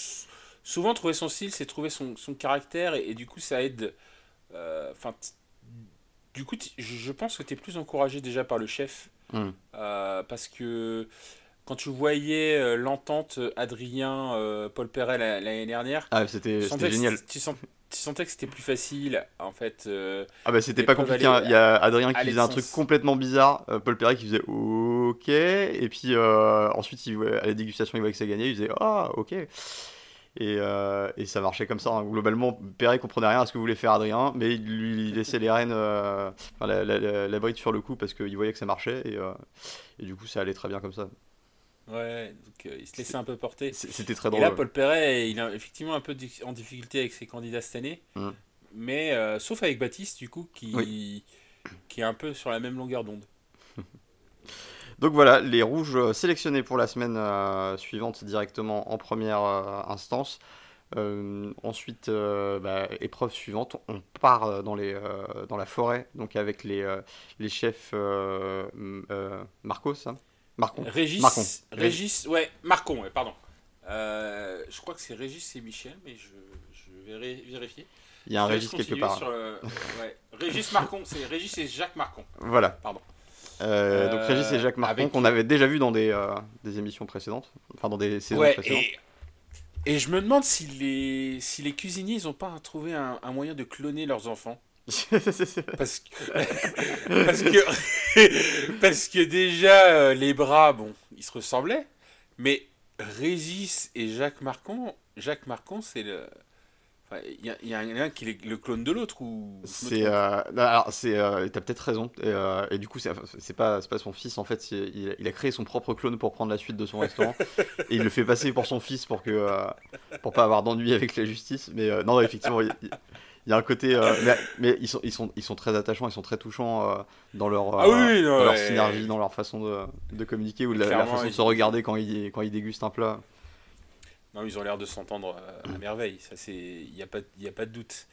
souvent trouver son style, c'est trouver son, son caractère et, et du coup ça aide. Euh, Enfin, du coup, je pense que tu es plus encouragé déjà par le chef Hmm. euh, parce que quand tu voyais euh, l'entente Adrien euh, Paul Perret la- l'année dernière, Ah, c'était tu c'était sentais, que génial. c'était- tu, sens- tu sentais que c'était plus facile en fait. Ah bah c'était pas compliqué. hein. Il y a Adrien qui faisait un truc complètement bizarre, Paul Perret qui faisait OK, et puis euh, ensuite il, à la dégustation il voyait que ça gagnait, il faisait Ah OK. Et, euh, et ça marchait comme ça. hein. Globalement, Perret comprenait rien à ce que voulait faire Adrien, mais il lui laissait les rênes, euh, enfin, la, la- la- la bride sur le coup parce qu'il voyait que ça marchait, et, euh, et du coup ça allait très bien comme ça. ouais, donc il se laissait un peu porter. C'était très Et drôle. là, Paul Perret, il est effectivement un peu en difficulté avec ses candidats cette année. Mm. Mais sauf avec Baptiste, du coup, qui, qui est un peu sur la même longueur d'onde. Donc voilà, les rouges euh, sélectionnés pour la semaine euh, suivante directement en première euh, instance. Euh, ensuite, bah, épreuve suivante, on part dans, les, dans la forêt, donc avec les, les chefs Marcos, hein Marcon. Régis, Marcon. Régis, ouais, Marcon, ouais, pardon. Je crois que c'est Régis et Michel, mais je, je vais vérifier. Il y a un Régis quelque part. sur le- ouais. Régis Marcon, c'est Régis et Jacques Marcon. Voilà. Pardon. Euh, donc Euh, Régis et Jacques Marcon, qu'on avait déjà vu dans des, euh, des émissions précédentes, enfin dans des saisons Ouais, précédentes. et, et je me demande si les, si les cuisiniers, ils ont pas trouvé un, un moyen de cloner leurs enfants. Parce que, parce que, parce que déjà, euh, les bras, bon, ils se ressemblaient, mais Régis et Jacques Marcon, Jacques Marcon, c'est le. Il y, a un qui est le clone de l'autre ou c'est euh, alors c'est euh, t'as peut-être raison. Et, euh, et, du coup c'est pas pas son fils en fait il, il, a créé son propre clone pour prendre la suite de son restaurant. Et il le fait passer pour son fils pour que euh, pour pas avoir d'ennui avec la justice. Mais non effectivement il, il y a un côté mais, mais, ils sont ils sont ils sont très attachants ils sont très touchants dans leur ah oui, non, dans leur synergie dans leur façon de, de communiquer ou la, la façon de se regarder quand ils quand ils dégustent un plat non, ils ont l'air de s'entendre à merveille, ça c'est, il n'y a pas, il a pas de doute.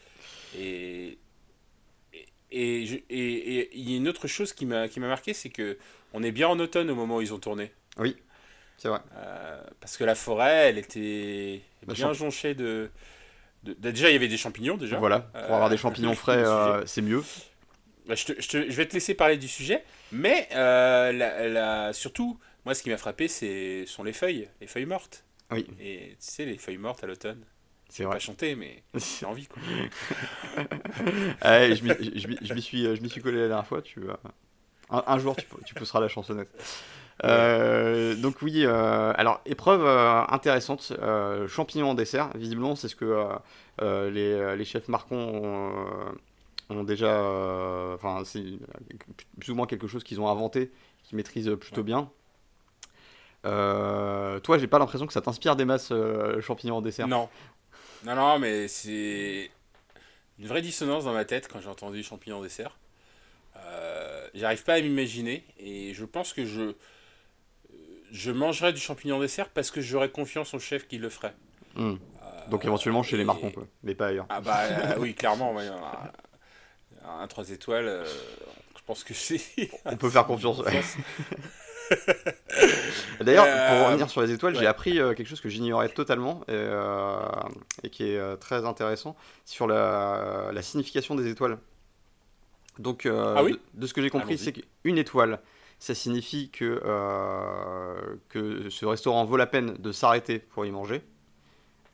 Et et il et, et, y a une autre chose qui m'a qui m'a marqué, c'est que on est bien en automne au moment où ils ont tourné. Oui, c'est vrai. Euh, parce que la forêt, elle était bah, bien jonchée de, de, de, déjà il y avait des champignons déjà. Voilà, pour avoir des champignons frais, euh, c'est mieux. Bah, je, te, je, te, je, vais te laisser parler du sujet, mais euh, la, la, surtout, moi ce qui m'a frappé, c'est sont les feuilles, les feuilles mortes. Oui. Et tu sais, les feuilles mortes à l'automne. C'est vrai. Pas chanter, mais j'ai envie. Quoi. ouais, je m'y suis, je suis collé la dernière fois. Tu, un, un, jour, tu, tu pousseras la chansonnette. Euh, donc oui, euh, alors épreuve euh, intéressante, champignons en dessert. Visiblement, c'est ce que les, les, chefs marcons ont, ont déjà, enfin c'est plus ou moins quelque chose qu'ils ont inventé, qu'ils maîtrisent plutôt bien. Euh, toi, j'ai pas l'impression que ça t'inspire des masses euh, champignons en dessert. Non. Non, non, mais c'est une vraie dissonance dans ma tête quand j'ai entendu champignons en dessert. Euh, J'arrive pas à m'imaginer et je pense que je je mangerais du champignon en dessert parce que j'aurais confiance au chef qui le ferait. Mmh. Donc éventuellement chez et... les marcons, quoi. mais pas ailleurs. Ah bah oui, clairement. Ouais, un 3 étoiles, je pense que c'est. On peut faire confiance. D'ailleurs, euh... pour revenir sur les étoiles, ouais. j'ai appris euh, quelque chose que j'ignorais totalement et, euh, et, qui est euh, très intéressant sur la, la signification des étoiles. Donc, ah oui? de, de, ce que j'ai compris, c'est qu'une étoile, ça signifie que, que ce restaurant vaut la peine de s'arrêter pour y manger.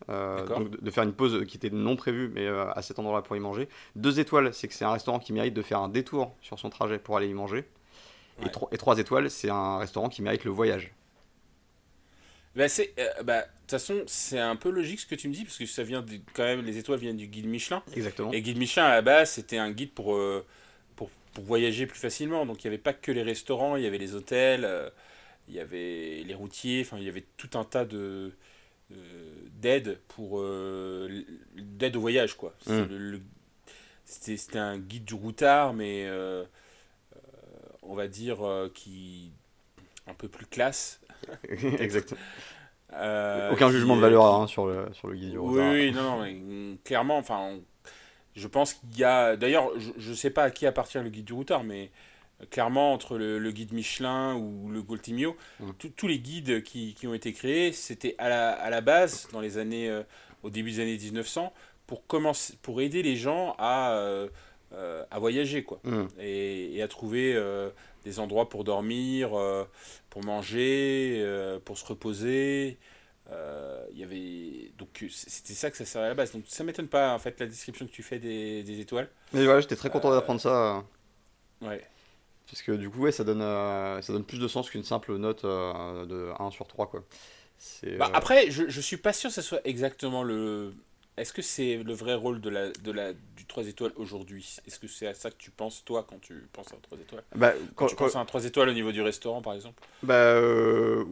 donc de, de, faire une pause qui était non prévue, mais à cet endroit-là pour y manger. Deux étoiles, c'est que c'est un restaurant qui mérite de faire un détour sur son trajet pour aller y manger. Ouais. Et, tro et 3 étoiles, c'est un restaurant qui mérite le voyage. Bah, c'est, euh, bah, de toute façon, c'est un peu logique ce que tu me dis, parce que ça vient de, quand même, les étoiles viennent du guide Michelin. Exactement. Et guide Michelin, à la base, c'était un guide pour, euh, pour, pour, voyager plus facilement. Donc, il n'y avait pas que les restaurants, il y avait les hôtels, euh, il y avait les routiers, enfin, il y avait tout un tas de d'aide pour d'aide au voyage quoi mm. c'était un guide du routard mais on va dire, euh, qui un peu plus classe. Exactement. Euh, Aucun jugement de valeur hein, sur, le, sur le guide du Oui, oui, non, non, mais, mm, clairement, enfin, on, je pense qu'il y a. D'ailleurs, je ne sais pas à qui appartient le guide du routard, mais euh, clairement, entre le, le guide Michelin ou le Goltimio, mmh. tous les guides qui, qui, ont été créés, c'était à la, à la base, dans les années, euh, au début des années 1900, pour, commencer, pour aider les gens à. Euh, à voyager quoi. Mmh. et, et, à trouver euh, des endroits pour dormir euh, pour manger pour se reposer. Il y avait donc c'était ça que ça servait à la base. Donc ça m'étonne pas en fait la description que tu fais des, des étoiles. Mais voilà j'étais très content d'apprendre ça. ouais. Parce que du coup ouais ça donne ça donne plus de sens qu'une simple note de 1 sur 3 quoi. Bah, après je, je suis pas sûr que ce soit exactement le est-ce que c'est le vrai rôle de la, de la, du 3 étoiles aujourd'hui? Est-ce que c'est à ça que tu penses, toi, quand tu penses à un 3 étoiles? Bah, quand, quand tu quand... penses à un 3 étoiles au niveau du restaurant, par exemple? Bah, euh...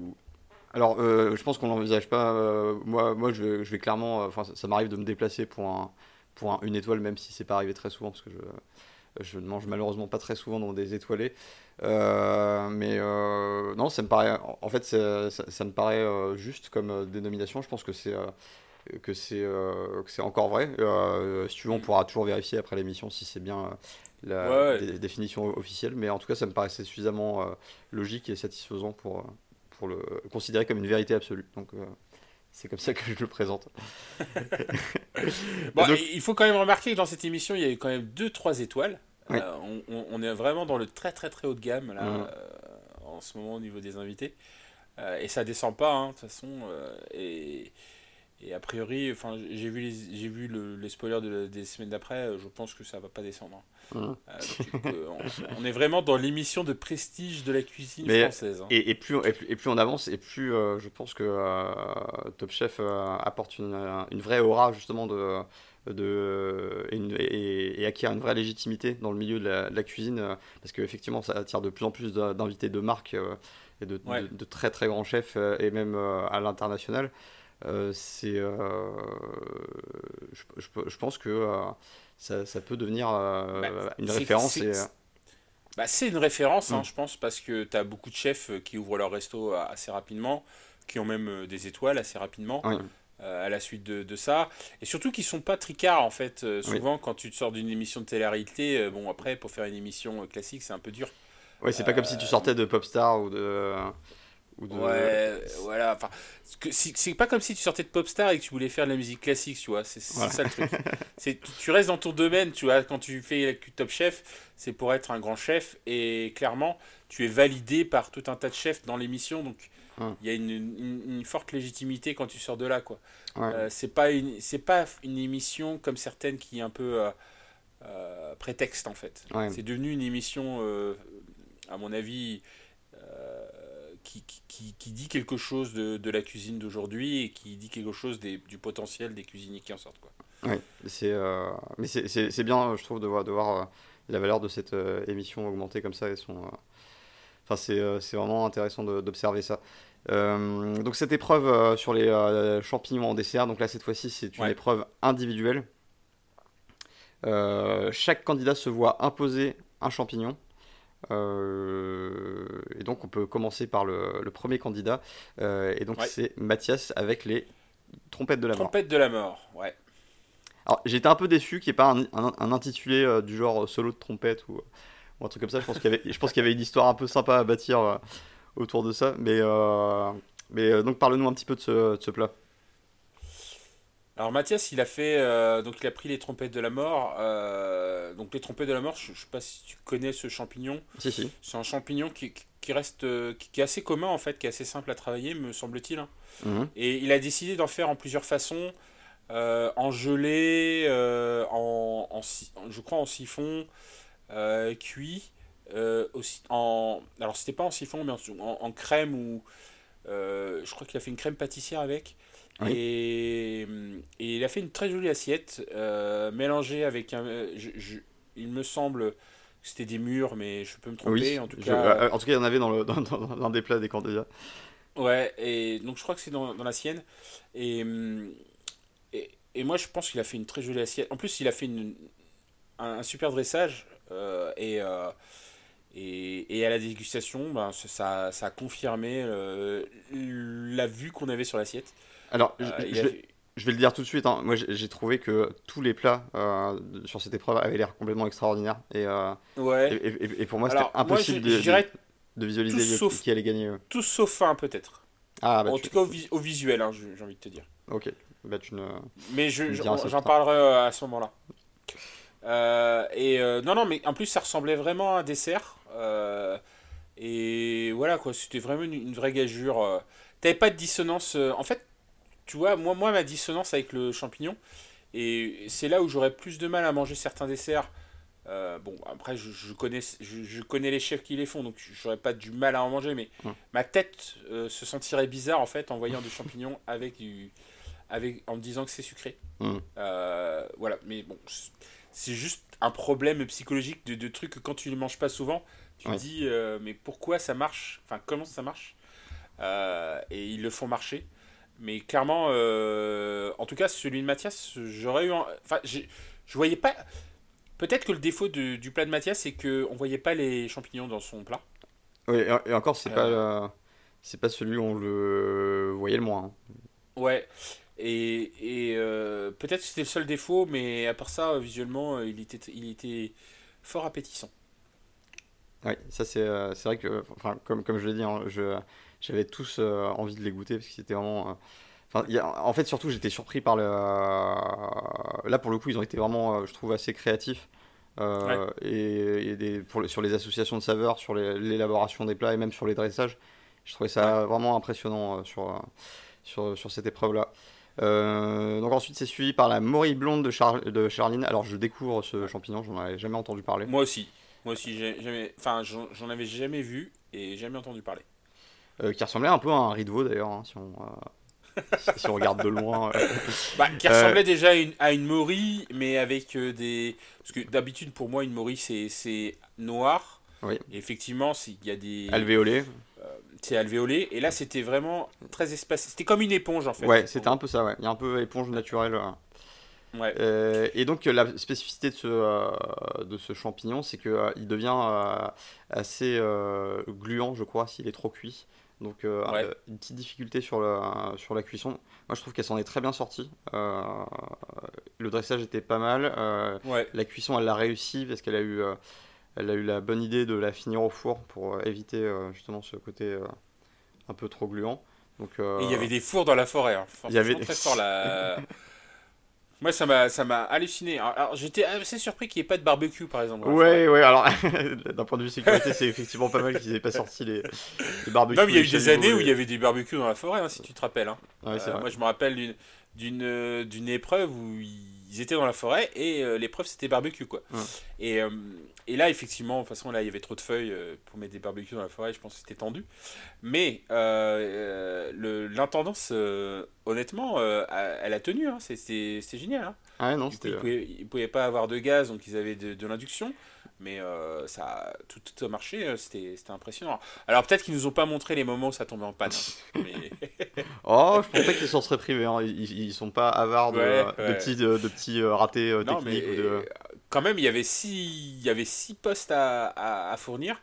Alors, euh, je pense qu'on l'envisage pas. Euh, moi, moi je, vais, je vais clairement. Enfin, ça, ça m'arrive de me déplacer pour, un, pour un, une étoile, même si c'est pas arrivé très souvent, parce que je, je ne mange malheureusement pas très souvent dans des étoilés. Euh, mais euh, non, ça me paraît. En fait, ça, ça, me paraît euh, juste comme dénomination. Je pense que c'est que c'est euh, encore vrai. Euh, si tu veux, on pourra toujours vérifier après l'émission si c'est bien la ouais, ouais. définition officielle. Mais en tout cas, ça me paraissait suffisamment euh, logique et satisfaisant pour, pour le considérer comme une vérité absolue. Donc, c'est comme ça que je le présente. bon, donc... il faut quand même remarquer que dans cette émission, il y a eu quand même 2-3 étoiles. Ouais. On, on, est vraiment dans le très très très haut de gamme là, mmh. en ce moment au niveau des invités. et ça descend pas, hein, de toute façon. et Et a priori, enfin, j'ai vu les, j'ai vu le, les spoilers de, des semaines d'après, je pense que ça va pas descendre. Mmh. Euh, on, est vraiment dans l'émission de prestige de la cuisine française. Hein. Et, et, plus, et, plus, et, plus, on avance, et plus je pense que Top Chef apporte une, une, vraie aura justement de, de, et, et, acquiert une vraie légitimité dans le milieu de la, cuisine, euh, parce qu'effectivement, ça attire de plus en plus d'invités de marque euh, et de, de, très très grands chefs, euh, et même à l'international. C'est, je, je, pense que ça, ça, peut devenir bah, une référence. Bah, c'est une référence, hein, mm. je pense, parce que tu as beaucoup de chefs qui ouvrent leur resto assez rapidement, qui ont même des étoiles assez rapidement. Euh, à la suite de, de, ça. Et surtout qu'ils sont pas tricards, en fait. Euh, souvent, quand tu te sors d'une émission de télé-réalité, euh, bon, après, pour faire une émission classique, c'est un peu dur. Ouais, c'est pas comme si tu sortais de Popstar ou de. Ou de... Ouais, voilà. Enfin, c'est pas comme si tu sortais de Popstar et que tu voulais faire de la musique classique, tu vois. C'est ça le truc. tu restes dans ton domaine, tu vois. Quand tu fais Top Chef, c'est pour être un grand chef. Et clairement, tu es validé par tout un tas de chefs dans l'émission. Donc, Hum. Il y a une, forte légitimité quand tu sors de là. quoi. Euh, c'est pas une pas une émission comme certaines qui est un peu euh, euh, prétexte en fait. C'est devenu une émission, à mon avis, qui, qui, qui, dit quelque chose de, de la cuisine d'aujourd'hui et qui dit quelque chose des, du potentiel des cuisiniers qui en sortent. Quoi. Oui, c'est mais c'est bien, je trouve, de voir, de voir la valeur de cette émission augmenter comme ça et son Enfin, c'est vraiment intéressant d'observer ça. Euh, donc cette épreuve euh, sur les euh, champignons en dessert, donc là cette fois-ci c'est une épreuve individuelle. chaque candidat se voit imposer un champignon. Et donc on peut commencer par le, premier candidat. et donc c'est Mathias avec les trompettes de la mort. Trompettes de la mort, ouais. Alors j'étais un peu déçu qu'il n'y ait pas un, intitulé du genre solo de trompette ou, un truc comme ça. Je pense qu'il y, y, avait une histoire un peu sympa à bâtir autour de ça. Mais, euh, mais euh, donc parle-nous un petit peu de ce, ce, plat. Alors Mathias, il a fait, euh, donc il a pris les trompettes de la mort. donc les trompettes de la mort, je, ne sais pas si tu connais ce champignon. Si si. C'est un champignon qui, qui reste, qui, est assez commun en fait, qui est assez simple à travailler, me semble-t-il. Hein. Mhm. Et il a décidé d'en faire en plusieurs façons, en gelée, en, en, je crois en siphon, cuit. Euh, aussi, en, alors c'était pas en siphon, mais en, crème ou. Euh, je crois qu'il a fait une crème pâtissière avec. Et, et, il a fait une très jolie assiette euh, mélangée avec un. Je, il me semble que c'était des murs, mais je peux me tromper. en, tout cas, en tout cas, il y en avait dans, le, dans, dans, des plats des candidats. Ouais, et donc je crois que c'est dans, dans, la sienne. Et, et, et, moi, je pense qu'il a fait une très jolie assiette. En plus, il a fait une, un, super dressage. et et, et, à la dégustation, ben, ça, ça, a confirmé euh, la vue qu'on avait sur l'assiette. Alors, euh, je, vais, je, vais, le dire tout de suite, hein. moi j'ai trouvé que tous les plats euh, sur cette épreuve avaient l'air complètement extraordinaires. Et, ouais. et, et pour moi, c'était impossible de, de, visualiser qui allait gagner. Tout sauf un, peut-être. Ah, bah, en tout cas, au, visuel, hein, j'ai envie de te dire. Ok. Bah, tu ne... Mais j'en parlerai à ce moment-là. et non, non, mais en plus, ça ressemblait vraiment à un dessert. Euh, et voilà, quoi, c'était vraiment une, vraie gageure. Euh. T'avais pas de dissonance. Euh, en fait, tu vois, moi, moi, ma dissonance avec le champignon, et c'est là où j'aurais plus de mal à manger certains desserts. bon, après, je, connais, je, connais les chefs qui les font, donc j'aurais pas du mal à en manger, mais ma tête se sentirait bizarre en fait en voyant du champignon avec du, avec, en me disant que c'est sucré. voilà, mais bon, c'est juste un problème psychologique de, de trucs que quand tu ne manges pas souvent, tu te dis, euh, mais pourquoi ça marche? Enfin, comment ça marche? Euh, Et ils le font marcher. Mais clairement, euh, en tout cas, celui de Mathias, j'aurais eu. Enfin, je voyais pas. Peut-être que le défaut du plat de Mathias, c'est qu'on voyait pas les champignons dans son plat. Oui, et, encore, c'est pas, c'est pas celui où on le voyait le moins. Hein. Ouais. Et, et peut-être que c'était le seul défaut, mais à part ça, visuellement, il était, il était fort appétissant. Oui, ça c'est euh, c'est vrai que, enfin, comme, comme je l'ai dit, hein, je, j'avais tous euh, envie de les goûter parce que c'était vraiment. Euh, enfin, y a, en fait, surtout, j'étais surpris par le. Là, pour le coup, ils ont été vraiment, je trouve, assez créatifs. Et, et des, pour sur les associations de saveurs, sur l'élaboration des plats et même sur les dressages. Je trouvais ça vraiment impressionnant sur, sur, sur cette épreuve-là. donc ensuite, c'est suivi par la morille blonde de, Char de Charline. Alors, je découvre ce champignon, j'en avais jamais entendu parler. Moi aussi. Moi aussi, j'en avais jamais vu et jamais entendu parler. Qui ressemblait un peu à un riz de veau d'ailleurs, hein, si on si on regarde de loin. Bah, qui ressemblait déjà à une, à une morille, mais avec des. Parce que d'habitude, pour moi, une morille, c'est noir. Oui. Et effectivement, il y a des. Alvéolés. Euh, c'est alvéolé. Et là, c'était vraiment très espacé. C'était comme une éponge, en fait. Ouais, c'était un peu ça, ouais. Il y a un peu éponge naturelle. Ouais. Euh, et donc la spécificité de ce, euh, de ce champignon, c'est qu'il devient assez gluant, je crois, s'il est trop cuit. Donc euh, une petite difficulté sur la, sur la cuisson. Moi je trouve qu'elle s'en est très bien sortie. Euh, le dressage était pas mal. Euh, la cuisson elle l'a réussi parce qu'elle a eu elle a eu la bonne idée de la finir au four pour éviter justement ce côté un peu trop gluant. Donc, Et il y avait des fours dans la forêt. Hein. il y avait très fort la... Moi, ça m'a, ça m'a halluciné. Alors, j'étais assez surpris qu'il n'y ait pas de barbecue, par exemple. Ouais, ouais, alors, d'un point de vue sécurité, c'est effectivement pas mal qu'ils n'aient pas sorti les, barbecues. Non, mais il y a eu des années où il y avait des barbecues dans la forêt, hein, si tu te rappelles. Hein. Ouais, euh, moi, je me rappelle d'une, d'une, d'une épreuve où ils étaient dans la forêt et euh, l'épreuve, c'était barbecue, quoi. Et, euh, et là, effectivement, de toute façon, là, il y avait trop de feuilles pour mettre des barbecues dans la forêt, je pense que c'était tendu. Mais l'intendance, honnêtement, elle a tenu, hein, c'était génial. Hein. Ah non, ils ne pouvaient, pas avoir de gaz, donc ils avaient de, l'induction. Mais ça, tout, tout, a marché, c'était impressionnant. Alors peut-être qu'ils nous ont pas montré les moments où ça tombait en panne. Hein, mais... oh, je pensais qu'ils s'en seraient privés. Hein. Ils, ne sont pas avares de, de petits, de, petits ratés techniques. ou de quand même, il y avait six, il y avait six postes à, à, fournir.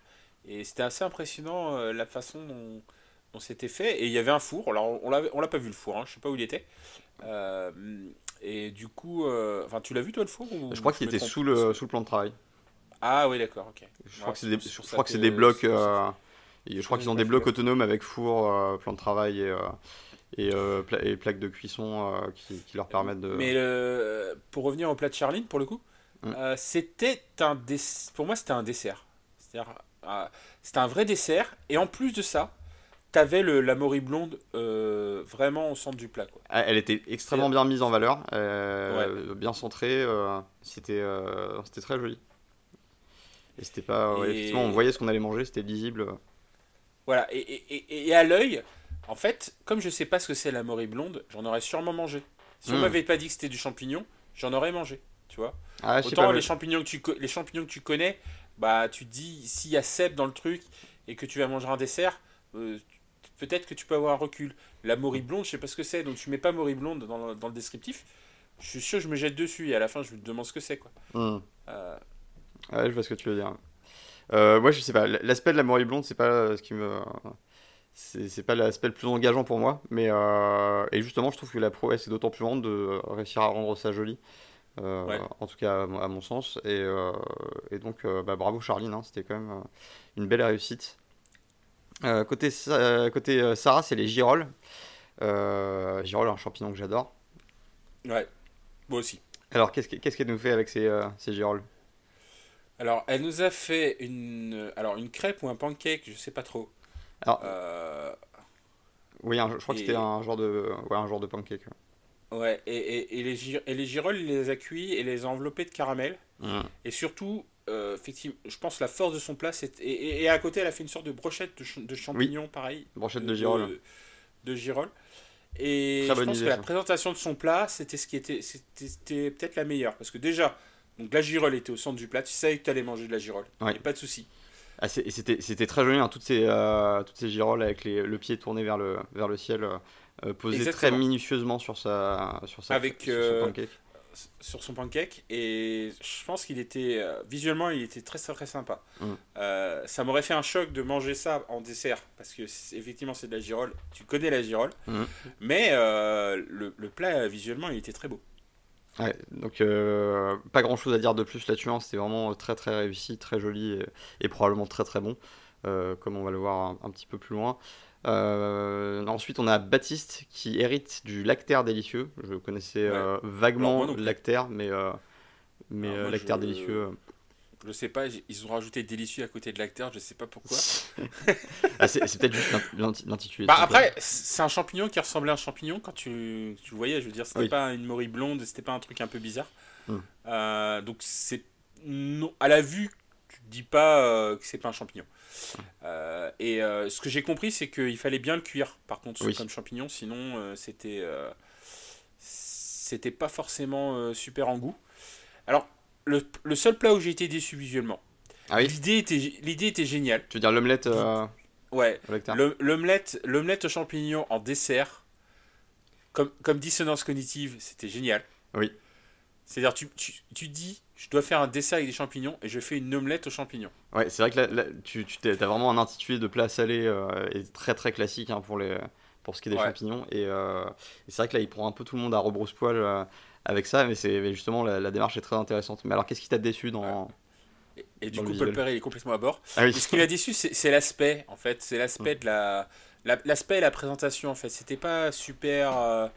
Et c'était assez impressionnant euh, la façon dont, c'était fait. Et il y avait un four. Alors, on l'a pas vu le four, hein, je sais pas où il était. Euh, et du coup, euh, enfin, tu l'as vu toi le four Je crois qu'il était sous le, sous le plan de travail. Ah oui, d'accord, ok. Je crois que c'est des, je crois que c'est des blocs. je crois qu'ils ont des blocs autonomes avec four, plan de travail et et, et, plaques de cuisson qui, qui, leur permettent de. Mais pour revenir au plat de Charline, pour le coup, Mm. Euh, c'était un pour moi c'était un dessert. C'est-à-dire, euh, c'était un vrai dessert. Et en plus de ça, t'avais le, la morille blonde euh, vraiment au centre du plat. Quoi. Ah, elle était extrêmement bien mise en valeur, bien centrée. c'était, c'était très joli. Et c'était pas. effectivement, on voyait ce qu'on allait manger, c'était lisible. Voilà, et, et, et, à l'œil, en fait, comme je sais pas ce que c'est la morille blonde, j'en aurais sûrement mangé. Si on mm. m'avait pas dit que c'était du champignon, j'en aurais mangé tu vois. Ah, Autant les, champignons que tu, les champignons que tu connais, bah tu te dis, s'il y a cèpe dans le truc et que tu vas manger un dessert, euh, peut-être que tu peux avoir un recul. La morille blonde, je sais pas ce que c'est, donc tu mets pas morille blonde dans le, dans le descriptif. Je suis sûr que je me jette dessus et à la fin je me demande ce que c'est quoi. Hmm. Euh... Ouais, je vois ce que tu veux dire. Euh, moi, je sais pas. L'aspect de la morille blonde, c'est pas ce qui me. C'est pas l'aspect le plus engageant pour moi. Mais. Euh... Et justement, je trouve que la prouesse est d'autant plus grande de réussir à rendre ça joli. Euh, en tout cas à, mon sens. Et, euh, et donc, euh, bah, bravo Charline, hein, c'était quand même une belle réussite. Côté, côté Sarah, c'est les girolles. girolles, un champignon que j'adore. Ouais, moi aussi. Alors, qu'est-ce qu'elle nous fait avec ces, ces girolles? Alors, elle nous a fait une, alors, une crêpe ou un pancake, je sais pas trop. Alors, Oui, je crois que c'était un genre de, ouais, un genre de pancake. Ouais, et, et, et, les, et les girolles, il les a cuits et les a enveloppés de caramel. Mmh. Et surtout, euh, effectivement, je pense la force de son plat, c'est. Et, et, à côté, elle a fait une sorte de brochette de, champignons, pareil. Brochette de. De, girolles. Et je pense que la présentation de son plat, c'était ce qui était, c'était peut-être la meilleure. Parce que déjà, donc la girolle était au centre du plat, tu savais que tu allais manger de la girolle. Ouais. pas de souci. Ah, c'était très joli, hein, toutes, ces, euh, toutes ces girolles avec les, le pied tourné vers le, vers le ciel. Euh, euh, posé très minutieusement sur sa, sur sa Avec, sur euh, pancake. Sur son pancake et je pense qu'il était euh, visuellement il était très très, sympa. Mm. ça m'aurait fait un choc de manger ça en dessert parce que effectivement c'est de la girole. Tu connais la girole, mm. mais le, le, plat visuellement il était très beau. Ouais, donc pas grand chose à dire de plus là-dessus, hein. c'était vraiment très très réussi, très joli et, probablement très très bon, comme on va le voir un petit peu plus loin. Euh, ensuite, on a Baptiste qui hérite du lactaire délicieux. Je connaissais euh, vaguement le lactaire, mais, euh, mais lactaire délicieux. Je sais pas, ils ont rajouté délicieux à côté de l'acteur, je sais pas pourquoi. ah, c'est peut-être juste l'intitulé. Bah, après, c'est un champignon qui ressemblait à un champignon quand tu, tu le voyais. Je veux dire, c'était pas une morille blonde, c'était pas un truc un peu bizarre. Hmm. Donc, c'est. À la vue, dis pas euh, que c'est pas un champignon. Euh, et ce que j'ai compris, c'est qu'il fallait bien le cuire, par contre, comme champignon, sinon c'était. c'était pas forcément super en goût. Alors, le, le seul plat où j'ai été déçu visuellement. Ah oui? L'idée était, l'idée était géniale. Tu veux dire l'omelette euh, Ouais. L'omelette, l'omelette aux champignons en dessert, comme, comme dissonance cognitive, c'était génial. Oui. C'est-à-dire, tu, tu, tu, dis, je dois faire un dessert avec des champignons et je fais une omelette aux champignons. Ouais, c'est vrai que là, tu, tu as vraiment un intitulé de plat salé euh, et très très classique hein, pour, les, pour ce qui est des champignons. Euh, et, c'est vrai que là, il prend un peu tout le monde à rebrousse-poil avec ça, mais c'est justement la, démarche est très intéressante. Mais alors, qu'est-ce qui t'a déçu dans et, du coup, Paul Perret est complètement à bord. Ah ce qui m'a déçu, c'est l'aspect, en fait, c'est l'aspect de la, l'aspect et la présentation, en fait. C'était pas super.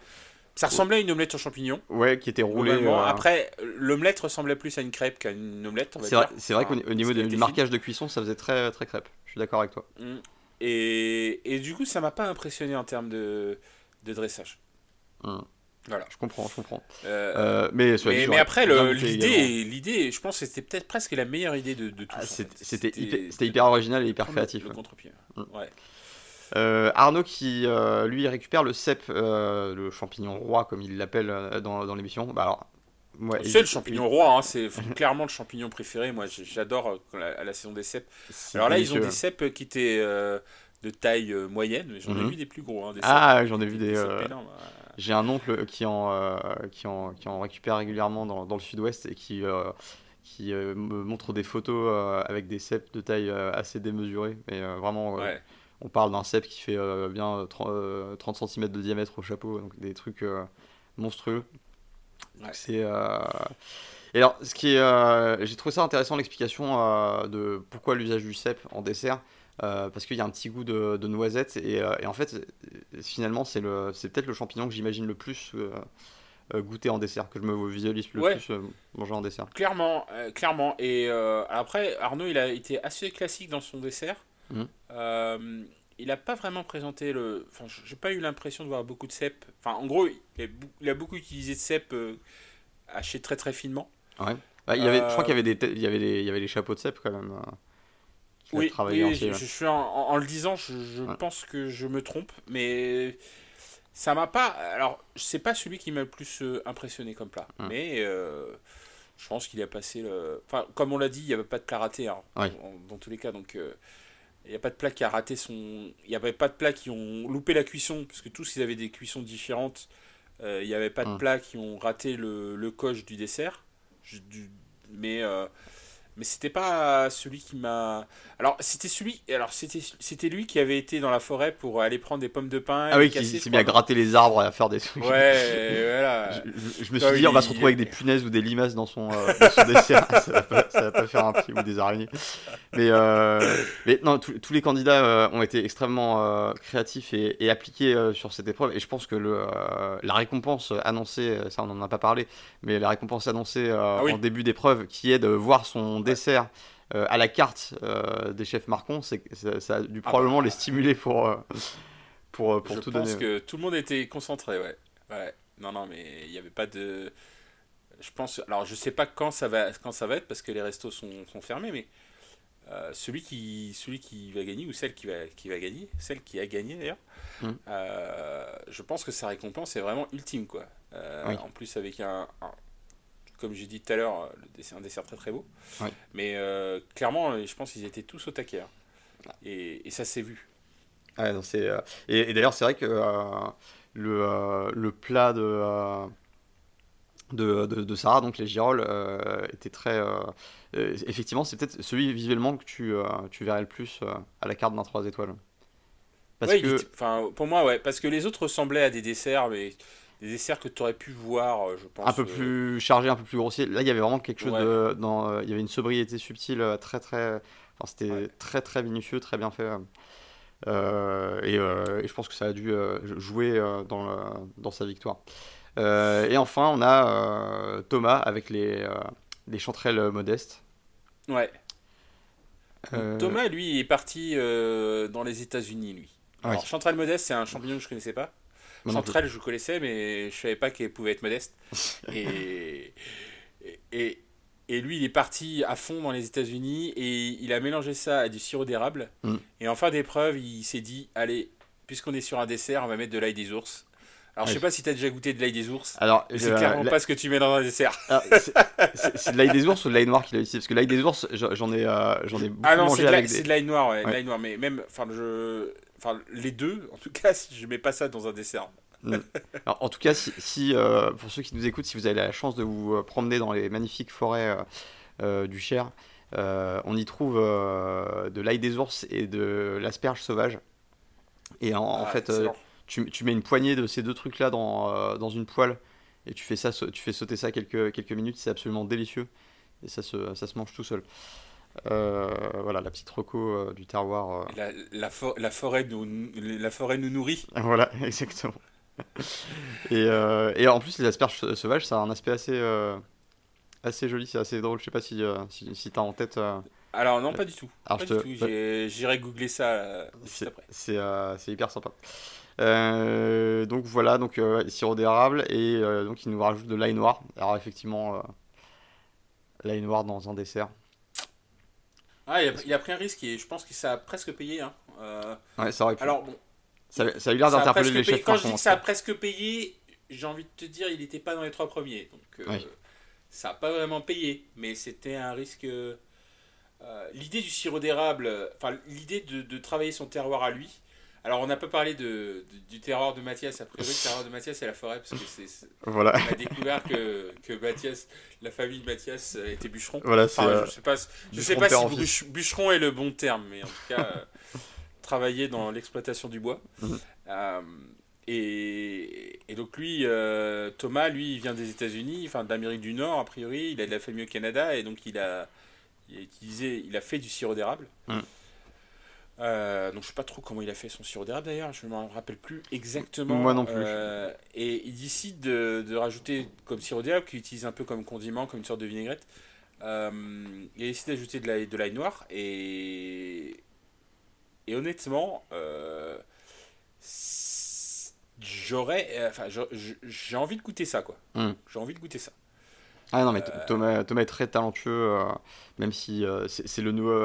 Ça ressemblait à une omelette aux champignons. Ouais, qui était roulée. Euh, Après, l'omelette ressemblait plus à une crêpe qu'à une omelette. C'est vrai, vrai qu'au niveau du marquage de cuisson, ça faisait très, très crêpe. Je suis d'accord avec toi. Mm. Et, et, du coup, ça m'a pas impressionné en termes de, de dressage. Mm. Voilà. Je comprends, je comprends. Euh, euh, mais, mais, après, l'idée, l'idée, je pense que c'était peut-être presque la meilleure idée de, de tout ah, C'était hyper, original et hyper créatif. Le contre-pied. Mm. Ouais. Euh, Arnaud qui lui récupère le cep, le champignon roi comme il l'appelle dans, dans l'émission. Bah alors, c'est le champignon roi, hein, c'est clairement le champignon préféré. Moi, j'adore la, la, saison des cèpes. Alors là, ils ont des cèpes qui étaient de taille moyenne, mais j'en ai mhm. vu des plus gros. Hein, ah, j'en ai vu des. J'ai un oncle qui en, euh, qui en, qui en récupère régulièrement dans, dans le sud-ouest et qui, euh, qui euh, me montre des photos avec des cèpes de taille assez démesurée. Mais vraiment, on parle d'un cep qui fait bien 30, 30, cm de diamètre au chapeau, donc des trucs monstrueux. C'est. Et alors, ce qui est, j'ai trouvé ça intéressant l'explication de pourquoi l'usage du cep en dessert. Euh, parce qu'il y a un petit goût de, de noisette et, euh, et, en fait finalement c'est le c'est peut-être le champignon que j'imagine le plus euh, goûter en dessert que je me visualise le plus manger en dessert clairement clairement et après Arnaud il a été assez classique dans son dessert mmh. il n'a pas vraiment présenté le enfin j'ai pas eu l'impression de voir beaucoup de cèpes enfin en gros il a, beaucoup utilisé de cèpes hachés très très finement ouais bah, il y avait, je crois qu'il y avait des il y avait il y avait les chapeaux de cèpes quand même oui, oui je, suis en, le disant, je, pense que je me trompe, mais ça m'a pas. Alors, c'est pas celui qui m'a le plus euh, impressionné comme plat, mais euh, je pense qu'il a passé le. Enfin, comme on l'a dit, il n'y avait pas de plat raté hein, dans tous les cas, donc. Euh, il n'y a pas de plat qui a raté son. Il n'y avait pas de plats qui ont loupé la cuisson, parce que tous ils avaient des cuissons différentes. il n'y avait pas de plats qui ont raté le, le coche du dessert. du... Mais mais c'était pas celui qui m'a. Alors c'était celui, alors c'était c'était lui qui avait été dans la forêt pour aller prendre des pommes de pin. Ah oui, qui s'est mis à gratter les arbres et à faire des trucs. Ouais, voilà. Je, me suis dit, on va se retrouver avec des punaises ou des limaces dans son, euh, dans son dessert. ça, va pas, ça va pas faire un prix ou des araignées. Mais, euh, mais non, tous les candidats euh, ont été extrêmement créatifs et, et appliqués sur cette épreuve. Et je pense que le, la récompense annoncée, ça on en a pas parlé, mais la récompense annoncée ah en début d'épreuve, qui est de voir son dessert euh, à la carte euh, des chefs marcons, c'est ça, ça, a dû ah probablement bah. les stimuler pour, euh, pour, pour tout donner. Je pense que tout le monde était concentré, ouais. ouais. Non, non, mais il n'y avait pas de. Je pense. Alors, je sais pas quand ça va, quand ça va être parce que les restos sont, sont fermés, mais celui, qui, celui qui va gagner ou celle qui va, qui va gagner, celle qui a gagné d'ailleurs, mmh. je pense que sa récompense est vraiment ultime, quoi. En plus, avec un comme j'ai dit tout à l'heure, c'est un dessert très très beau. Mais euh, clairement, je pense qu'ils étaient tous au taquet. Hein. Et, ça s'est vu. Euh, et, d'ailleurs, c'est vrai que euh, le, le, plat de, de, de, Sarah, donc les girolles, était très. effectivement, c'est peut-être celui visuellement que tu, tu verrais le plus à la carte d'un 3 étoiles. Parce que... pour moi, ouais, parce que les autres ressemblaient à des desserts, mais des desserts que tu aurais pu voir, euh, je pense. Un peu euh, plus chargé, un peu plus grossier. Là, il y avait vraiment quelque chose de. Dans, euh, il y avait une sobriété subtile, très, très. Enfin, c'était très, très minutieux, très bien fait. et, et, je pense que ça a dû jouer dans, dans sa victoire. et enfin, on a Thomas avec les, les chanterelles modestes. Ouais. Thomas, lui, est parti dans les États-Unis, lui. Alors, Chanterelle modeste, c'est un champignon que je connaissais pas. Chanterelle, je connaissais, mais je savais pas qu'elle pouvait être modeste. et, et, et lui, il est parti à fond dans les États-Unis et il a mélangé ça à du sirop d'érable. Mm. Et en fin d'épreuve, il s'est dit allez, puisqu'on est sur un dessert, on va mettre de l'ail des ours. Alors, je sais pas si tu as déjà goûté de l'ail des ours. Alors, c'est clairement pas ce que tu mets dans un dessert. c'est de l'ail des ours ou de l'ail noir qu'il a ici Parce que l'ail des ours, j'en ai, euh, j'en ai beaucoup ah non, c'est de l'ail noir, ouais, l'ail noir. Mais même, enfin, je, enfin, les deux, en tout cas, si je mets pas ça dans un dessert. Mm. Alors, en tout cas, si, euh, pour ceux qui nous écoutent, si vous avez la chance de vous euh, promener dans les magnifiques forêts euh, du Cher, on y trouve de l'ail des ours et de l'asperge sauvage. Et en, ah, fait, tu, tu, mets une poignée de ces deux trucs-là dans, dans une poêle et tu fais, ça, tu fais sauter ça quelques, quelques minutes, c'est absolument délicieux. Et ça se, ça se mange tout seul. voilà, la petite reco du terroir. La, la, la, forêt nous, la forêt nous nourrit. Voilà, exactement. et, euh, et, en plus, les asperges sauvages, ça a un aspect assez, euh, assez joli, c'est assez drôle. Je sais pas si, euh, si, si tu as en tête. Alors, non, pas du tout. Alors, pas du tout. J'irai googler ça juste après. C'est hyper sympa. Donc voilà, donc sirop d'érable et donc il nous rajoute de l'ail noir. Alors effectivement, l'ail noir dans un dessert. Ah, il a, il a, pris un risque et je pense que ça a presque payé. Hein. ouais, ça aurait pu. Alors bon, ça, ça a eu l'air d'interpeller les chefs. Quand je dis que ça a presque payé, j'ai envie de te dire, il n'était pas dans les trois premiers. Donc euh, ça n'a pas vraiment payé, mais c'était un risque. Euh, l'idée du sirop d'érable, enfin l'idée de, de, travailler son terroir à lui. Alors on n'a pas parlé de, du terroir de Mathias. A priori, le terroir de Mathias c'est la forêt parce que c'est. Voilà. On a découvert que, que Mathias, la famille de Mathias était bûcheron. Voilà, enfin, je sais pas, je sais pas si bûcheron est le bon terme, mais en tout cas travaillé dans l'exploitation du bois. Mhm. Euh, et, et, donc lui, euh, Thomas, lui, il vient des États-Unis, enfin d'Amérique du Nord a priori. Il a de la famille au Canada et donc il a, il a utilisé, il a fait du sirop d'érable. Mhm. Euh, donc je sais pas trop comment il a fait son sirop d'érable d'ailleurs, je ne me rappelle plus exactement. Moi non plus. et il décide de, de, rajouter comme sirop d'érable qu'il utilise un peu comme condiment, comme une sorte de vinaigrette. il décide d'ajouter de l'ail noir et et honnêtement, euh, j'aurais. Euh, enfin, j'ai envie de goûter ça, quoi. Hmm. J'ai envie de goûter ça. Ah non, mais Thomas, Thomas est très talentueux, euh, même si c'est le nouveau.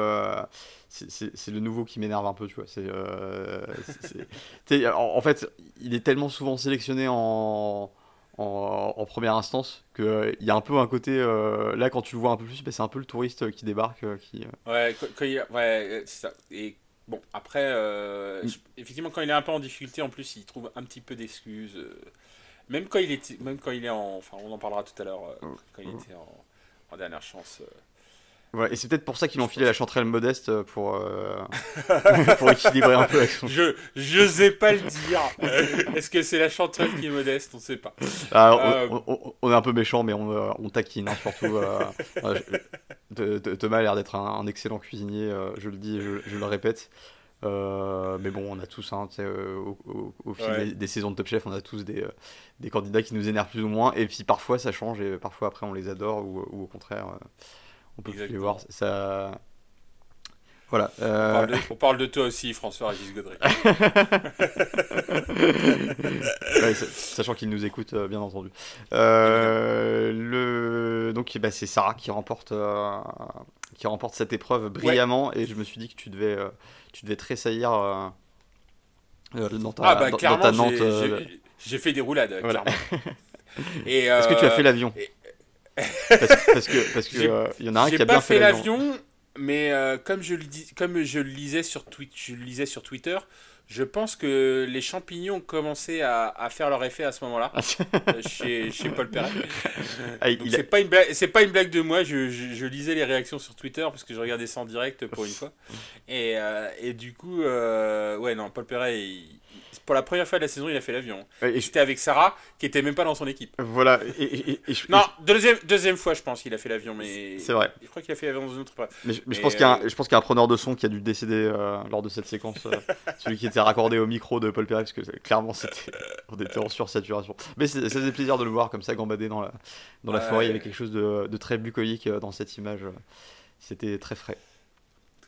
c'est le nouveau qui m'énerve un peu, tu vois. C'est, en, en, fait, il est tellement souvent sélectionné en, en, première instance qu'il il y a un peu un côté. là, quand tu le vois un peu plus, bah, c'est un peu le touriste qui débarque. qui, Ouais, ouais c'est ça. Et Bon, après, euh, mm. effectivement, quand il est un peu en difficulté, en plus, il trouve un petit peu d'excuses. Euh, même quand il est, même quand il est en, enfin, on en parlera tout à l'heure, euh, mm. quand il mm. était en, dernière chance. et c'est peut-être pour ça qu'ils ont filé la chanterelle modeste pour, pour équilibrer un peu avec son... Je n'osais pas le dire. Est-ce que c'est la chanterelle qui est modeste? On ne sait pas. Ah, on, est un peu méchant, mais on, on taquine, hein, surtout. Thomas a l'air d'être un, excellent cuisinier, euh, je le dis et je, le répète. Euh, mais bon, on a tous, hein, euh, au, fil des, saisons de Top Chef, on a tous des, des, candidats qui nous énervent plus ou moins. Et puis parfois ça change et parfois après on les adore ou, au contraire on peut plus les voir. Ça, voilà. On, parle de, toi aussi, François-Régis Godré. sachant qu'il nous écoute, bien entendu. le... Donc bah, c'est Sarah qui remporte, qui remporte cette épreuve brillamment et je me suis dit que tu devais, tu devais tressaillir dans ta, ah bah, clairement, J'ai fait des roulades, clairement. Est-ce que tu as fait l'avion? parce, que parce que il y en a un qui a bien fait l'avion. mais euh, comme, je le dis, comme je le lisais sur, je le lisais sur Twitter, je pense que les champignons ont commencé à, à faire leur effet à ce moment-là, ah, euh, chez, chez, Paul Perret. Ah, c'est pas, une blague, pas une blague de moi, je, je, lisais les réactions sur Twitter parce que je regardais ça en direct pour une fois. Et, euh, et du coup, ouais, non, Paul Perret, il, pour la première fois de la saison, il a fait l'avion. Et j'étais avec Sarah, qui était même pas dans son équipe. Voilà. Et, non, deuxième, deuxième fois, je pense qu'il a fait l'avion, mais. C'est vrai. Je crois qu'il a fait l'avion dans une autre. Mais, je, pense qu'il y, a un, euh, je pense qu'il y a un preneur de son qui a dû décéder euh, lors de cette séquence. Euh, celui qui était raccordé au micro de Paul Perret, parce que clairement, c'était, on était en sursaturation. Mais ça faisait plaisir de le voir comme ça, gambader dans la, dans la forêt. Il y avait quelque chose de, de très bucolique dans cette image. C'était très frais.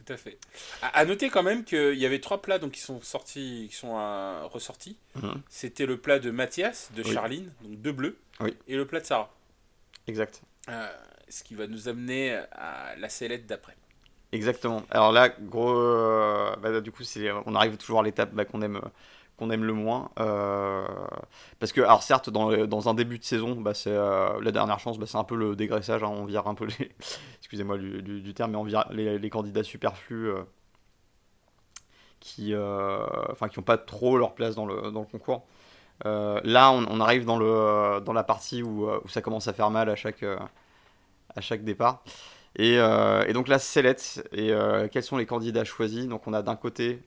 Tout à fait. À, noter quand même qu'il y avait trois plats donc, qui sont sortis, qui sont euh, ressortis. Mhm. C'était le plat de Mathias, de Oui. Charline, donc deux bleus, Oui. et le plat de Sarah. Exact. Euh, ce qui va nous amener à la sellette d'après. Exactement. Alors là, gros, euh, bah, du coup, on arrive toujours à l'étape bah, qu'on aime, qu'on aime le moins. euh, parce que, alors certes, dans, dans un début de saison, bah, c'est euh, la dernière chance, bah, c'est un peu le dégraissage. hein, on vire un peu les, excusez-moi du, terme, mais on vire les, candidats superflus euh, qui, enfin, qui n'ont pas trop leur place dans le, dans le concours. Là, on, arrive dans, le, dans la partie où, ça commence à faire mal à chaque, à chaque départ. Et, donc la sellette, et quels sont les candidats choisis? Donc on a d'un côté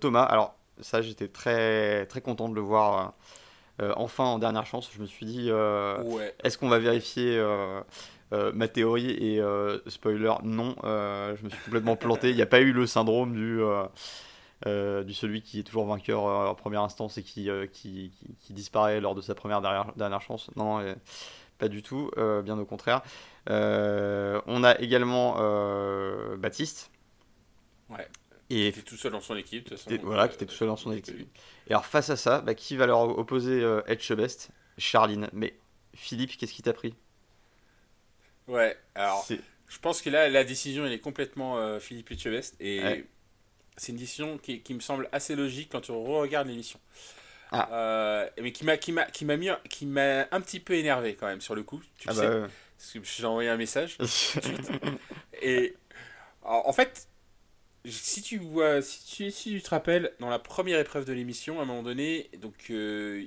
Thomas, alors ça j'étais très, très content de le voir euh, euh, enfin en dernière chance, je me suis dit, euh, Ouais. est-ce qu'on va vérifier ma théorie Et spoiler, non, je me suis complètement planté, il n'y a pas eu le syndrome du... du celui qui est toujours vainqueur en première instance et qui, qui, qui- qui disparaît lors de sa première dernière, dernière chance. Non, pas du tout, bien au contraire. On a également Baptiste. Ouais. Et, Qui était tout seul dans son équipe. de toute façon, était- voilà, euh, qui était tout seul dans son équipe. et alors face à ça, bah, qui va leur opposer euh, Etchebest Charline. Mais Philippe, qu'est-ce qui t'a pris? Ouais, alors je pense que là, la décision, elle est complètement euh, Philippe Etchebest. Et Ouais. c'est une décision qui, qui me semble assez logique quand tu re-regardes l'émission. Ah. Euh, mais qui m'a qui m'a qui m'a mis qui m'a un petit peu énervé quand même sur le coup tu Ah le sais bah, parce que j'ai envoyé un message et en fait si tu vois si tu, si tu te rappelles dans la première épreuve de l'émission à un moment donné donc euh,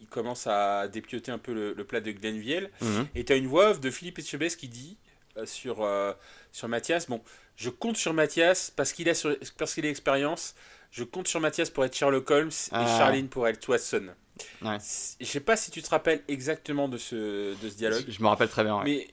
il, commence à dépioter un peu le, le plat de Glenville Mhm. et tu as une voix off de Philippe Etchebest qui dit euh, sur, euh, sur Mathias Bon, je compte sur Mathias parce qu'il a, sur- parce qu'il a l'expérience. Je compte sur Mathias pour être Sherlock Holmes et Ah. Charline pour être Watson. Ouais. Je sais pas si tu te rappelles exactement de ce, de ce dialogue, Je me rappelle très bien. ouais. mais,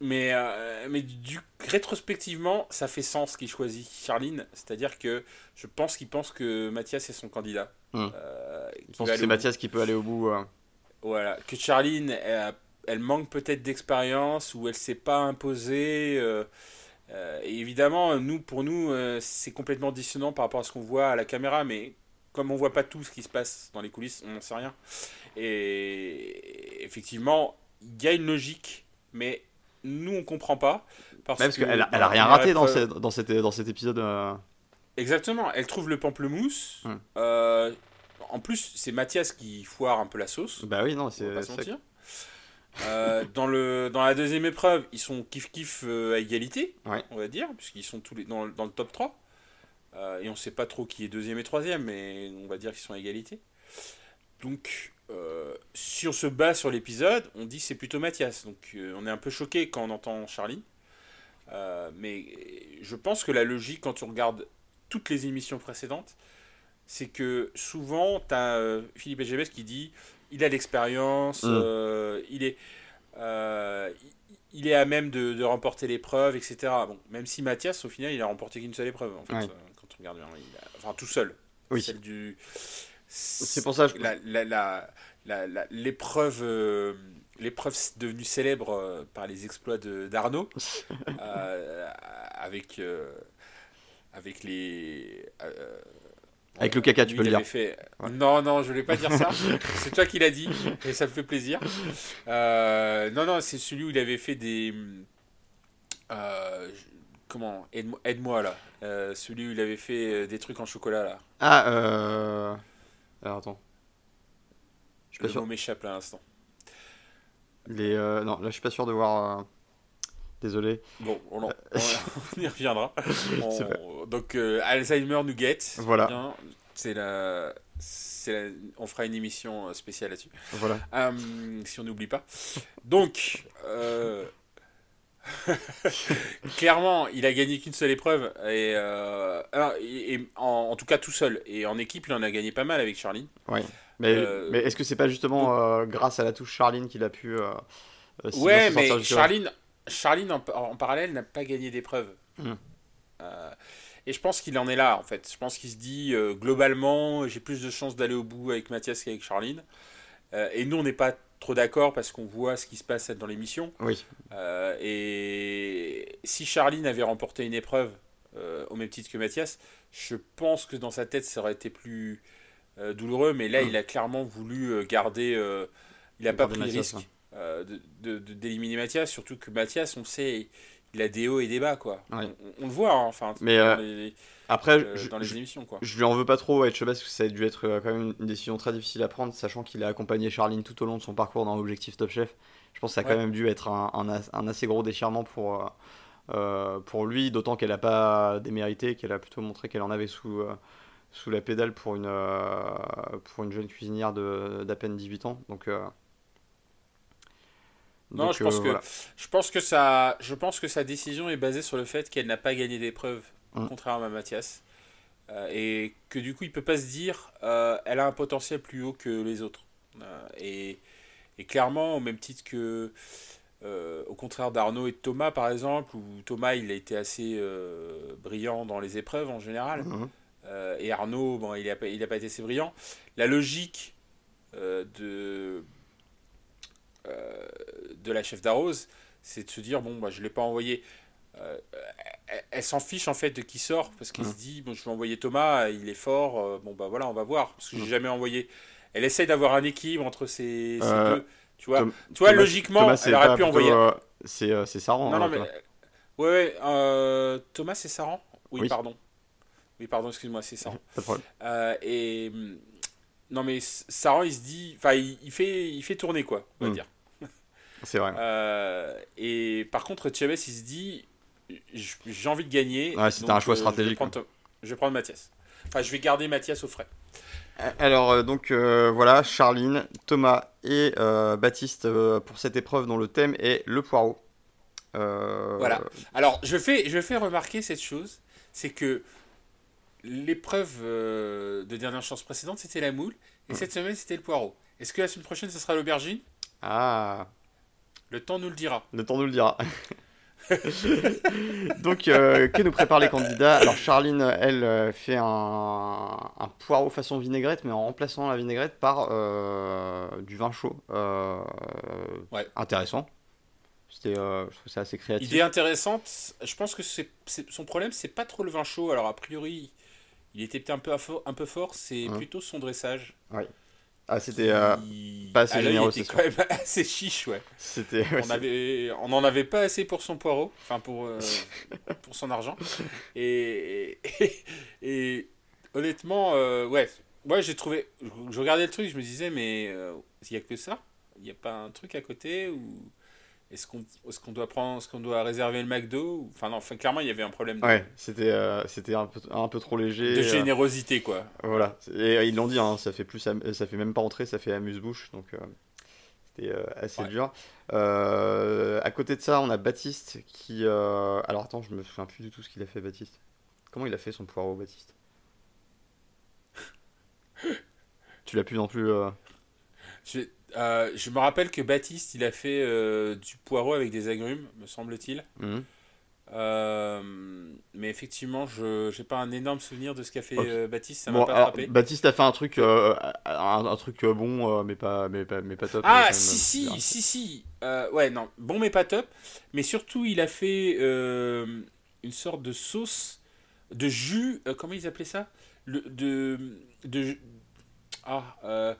mais, euh, mais du, rétrospectivement, ça fait sens qu'il choisit Charline. C'est-à-dire que je pense qu'il pense que Mathias est son candidat. Euh, Je qu'il pense que c'est Mathias qui peut aller au bout. euh. voilà, que Charline, elle, elle manque peut-être d'expérience ou elle s'est pas imposée. euh, euh, et évidemment, nous, pour nous, c'est complètement dissonant par rapport à ce qu'on voit à la caméra, mais comme on voit pas tout ce qui se passe dans les coulisses, on n'en sait rien. Et effectivement, il y a une logique, mais nous, on comprend pas. Parce, Ouais, parce que qu'elle elle a la rien raté dans, cette- dans, cette, dans cet épisode. euh. Exactement, elle trouve le pamplemousse. Hmm. Euh, en plus, c'est Mathias qui foire un peu la sauce. Bah oui, non, c'est. Euh, dans, le, dans la deuxième épreuve, ils sont kiff-kiff à égalité, Ouais. on va dire, puisqu'ils sont tous les, dans, le- dans le top 3. Euh, et on sait pas trop qui est deuxième et troisième, mais on va dire qu'ils sont à égalité. Donc, euh, si on se sur l'épisode, on dit c'est plutôt Mathias. Donc, euh, on est un peu choqué quand on entend Charlie. Euh, mais je pense que la logique, quand tu regardes toutes les émissions précédentes, c'est que souvent, tu as Philippe Etchebest qui dit il a l'expérience, Mm. euh, il, est, euh, il- est à même de, de remporter l'épreuve, etc. Bon, même si Mathias, au final, il a remporté qu'une seule épreuve, en fait, Ouais. euh, quand on regarde bien. Il a- enfin, tout seul. Oui. Celle du. C'est pour ça que je- La- la- la- la- la- L'épreuve. euh, L'épreuve devenue célèbre euh, par les exploits d'Arnaud, euh, avec, euh, avec les. Avec le caca, tu peux le dire. fait- Ouais. Non, non, je voulais pas dire ça. c'est toi qui l'as dit et ça me fait plaisir. Euh, non, non, c'est celui où il avait fait des. euh, comment Aide-moi aide-moi, là. Euh, celui où il avait fait des trucs en chocolat là. Ah, euh. Alors attends. Je suis pas Le sûr. mot m'échappe à l'instant. Les, euh, Non, là je suis pas sûr de voir. euh, Désolé. Bon, on, en- on- on y reviendra. On- donc euh, Alzheimer nous guette. Voilà. C'est la. c'est la- On fera une émission euh, spéciale là-dessus. Voilà. Euh, si on n'oublie pas. Donc, euh, clairement, il a gagné qu'une seule épreuve. Et, euh, alors, et- et en, en tout cas, tout seul. Et en équipe, il en a gagné pas mal avec Charlie. Ouais. Mais, Euh, mais est-ce que c'est pas justement euh, grâce à la touche Charline qu'il a pu. ouais, mais Charline, Charline en, en parallèle, n'a pas gagné d'épreuve. Hmm. Et je pense qu'il en est là, en fait. Je pense qu'il se dit, euh, globalement, j'ai plus de chances d'aller au bout avec Mathias qu'avec Charline. Euh, et nous, on n'est pas trop d'accord parce qu'on voit ce qui se passe dans l'émission. Oui. Euh, et si Charline avait remporté une épreuve euh, au même titre que Mathias, je pense que dans sa tête ça aurait été plus euh, douloureux. Mais là, Mm. il a clairement voulu garder. il n'a pas pris le risque de- d'éliminer Mathias, surtout que Mathias, on sait, il a des hauts et des bas, quoi. Ouais. On, on le voit, hein, enfin, Mais, les, Après, euh, je, dans les je- émissions, quoi. je lui en veux pas trop à Etchebest parce que ça a dû être euh, quand même une décision très difficile à prendre, sachant qu'il a accompagné Charline tout au long de son parcours dans l'objectif Top Chef. Je pense que ça a quand Ouais. même dû être un, un as- un assez gros déchirement pour, euh, pour lui, d'autant qu'elle n'a pas démérité, qu'elle a plutôt montré qu'elle en avait sous, sous la pédale pour une, pour une jeune cuisinière d'à peine 18 ans. Donc, Non, donc, je pense euh, que voilà. je pense que ça, je pense que sa décision est basée sur le fait qu'elle n'a pas gagné d'épreuve, Mm. contrairement à Mathias, Euh, et que du coup il peut pas se dire, euh, elle a un potentiel plus haut que les autres. Euh, et, et clairement, au même titre que, au contraire d'Arnaud et de Thomas par exemple, où Thomas il a été assez brillant dans les épreuves en général, et Arnaud, bon, il n'a pas, il a pas été assez brillant. La logique de, de la chef d'Arrose, c'est de se dire bon, bah, je ne l'ai pas envoyé. Euh, elle, elle s'en fiche en fait de qui sort parce qu'elle Mhm. se dit bon, je vais envoyer Thomas, il est fort, euh, bon, bah voilà, on va voir. Parce que j'ai Mhm. jamais envoyé. Elle essaie d'avoir un équilibre entre ces, ces Euh, deux. Tu vois, Tom- tu vois Thomas- logiquement, Thomas, elle aurait pu envoyer. c'est c'est Saran. Non, hein, non, mais. Ouais, ouais. Thomas, c'est Saran? Oui, Oui. pardon. Oui, pardon, excuse-moi, c'est Saran. Et. hum, Non, mais Saran, il se dit. Enfin, il, il fait, il fait tourner, quoi, on va Mm. dire. C'est vrai. Euh, et par contre, Chavez, il se dit j'ai envie de gagner. Ouais, c'était donc, un choix euh, Je stratégique, vais, prendre, je vais prendre Mathias. Enfin, je vais garder Mathias au frais. Alors euh, donc euh, voilà, Charline, Thomas et euh, Baptiste euh, pour cette épreuve dont le thème est le poireau. Voilà. Alors, je fais, je fais remarquer cette chose c'est que l'épreuve de dernière chance précédente, c'était la moule. Et cette semaine, c'était le poireau. Est-ce que la semaine prochaine, ce sera l'aubergine? Ah, Le temps nous le dira. le temps nous le dira. donc euh, que nous préparent les candidats? Alors Charline, elle, euh, fait un, un poireau façon vinaigrette, mais en remplaçant la vinaigrette par euh, du vin chaud. Euh, Ouais. Intéressant. C'était, je trouve ça assez créatif. Idée intéressante. Je pense que c'est, c'est- son problème, c'est pas trop le vin chaud. Alors, a priori, il était peut-être un peu, un peu fort. C'est Mhm. plutôt son dressage. Ah, c'était, euh, pas assez généreux, était c'est quand même assez chiche, ouais. c'était, ouais, on avait on en avait pas assez pour son poireau enfin pour euh, pour son argent. Et et, et honnêtement euh, ouais ouais j'ai trouvé je, regardais le truc je me disais mais euh, il y a que ça? Il n'y a pas un truc à côté ou est-ce qu'on est-ce qu'on doit prendre est-ce qu'on doit réserver le McDo enfin non enfin clairement il y avait un problème de, Ouais, c'était euh, c'était un peu, un peu trop léger. de euh, générosité quoi voilà. Et euh, ils l'ont dit, hein, ça fait plus, ça fait même pas entrer, ça fait amuse-bouche, donc euh, c'était assez Ouais. dur. À côté de ça, on a Baptiste qui. Alors attends, je me souviens plus du tout ce qu'il a fait, Baptiste. Comment il a fait son poireau, Baptiste? Tu l'as plus non plus. je, euh, je me rappelle que Baptiste il a fait euh, du poireau avec des agrumes me semble-t-il mhm. Euh, mais effectivement, je n'ai pas un énorme souvenir de ce qu'a fait Baptiste, ça Bon, m'a pas alors. Baptiste a fait un truc, un, un truc bon, mais pas, mais pas, mais pas top. Ah, mais si, si, si, si. Ouais, non, bon, mais pas top. Mais surtout, il a fait une sorte de sauce, de jus, comment ils appelaient ça? Le, de, de, ah, euh,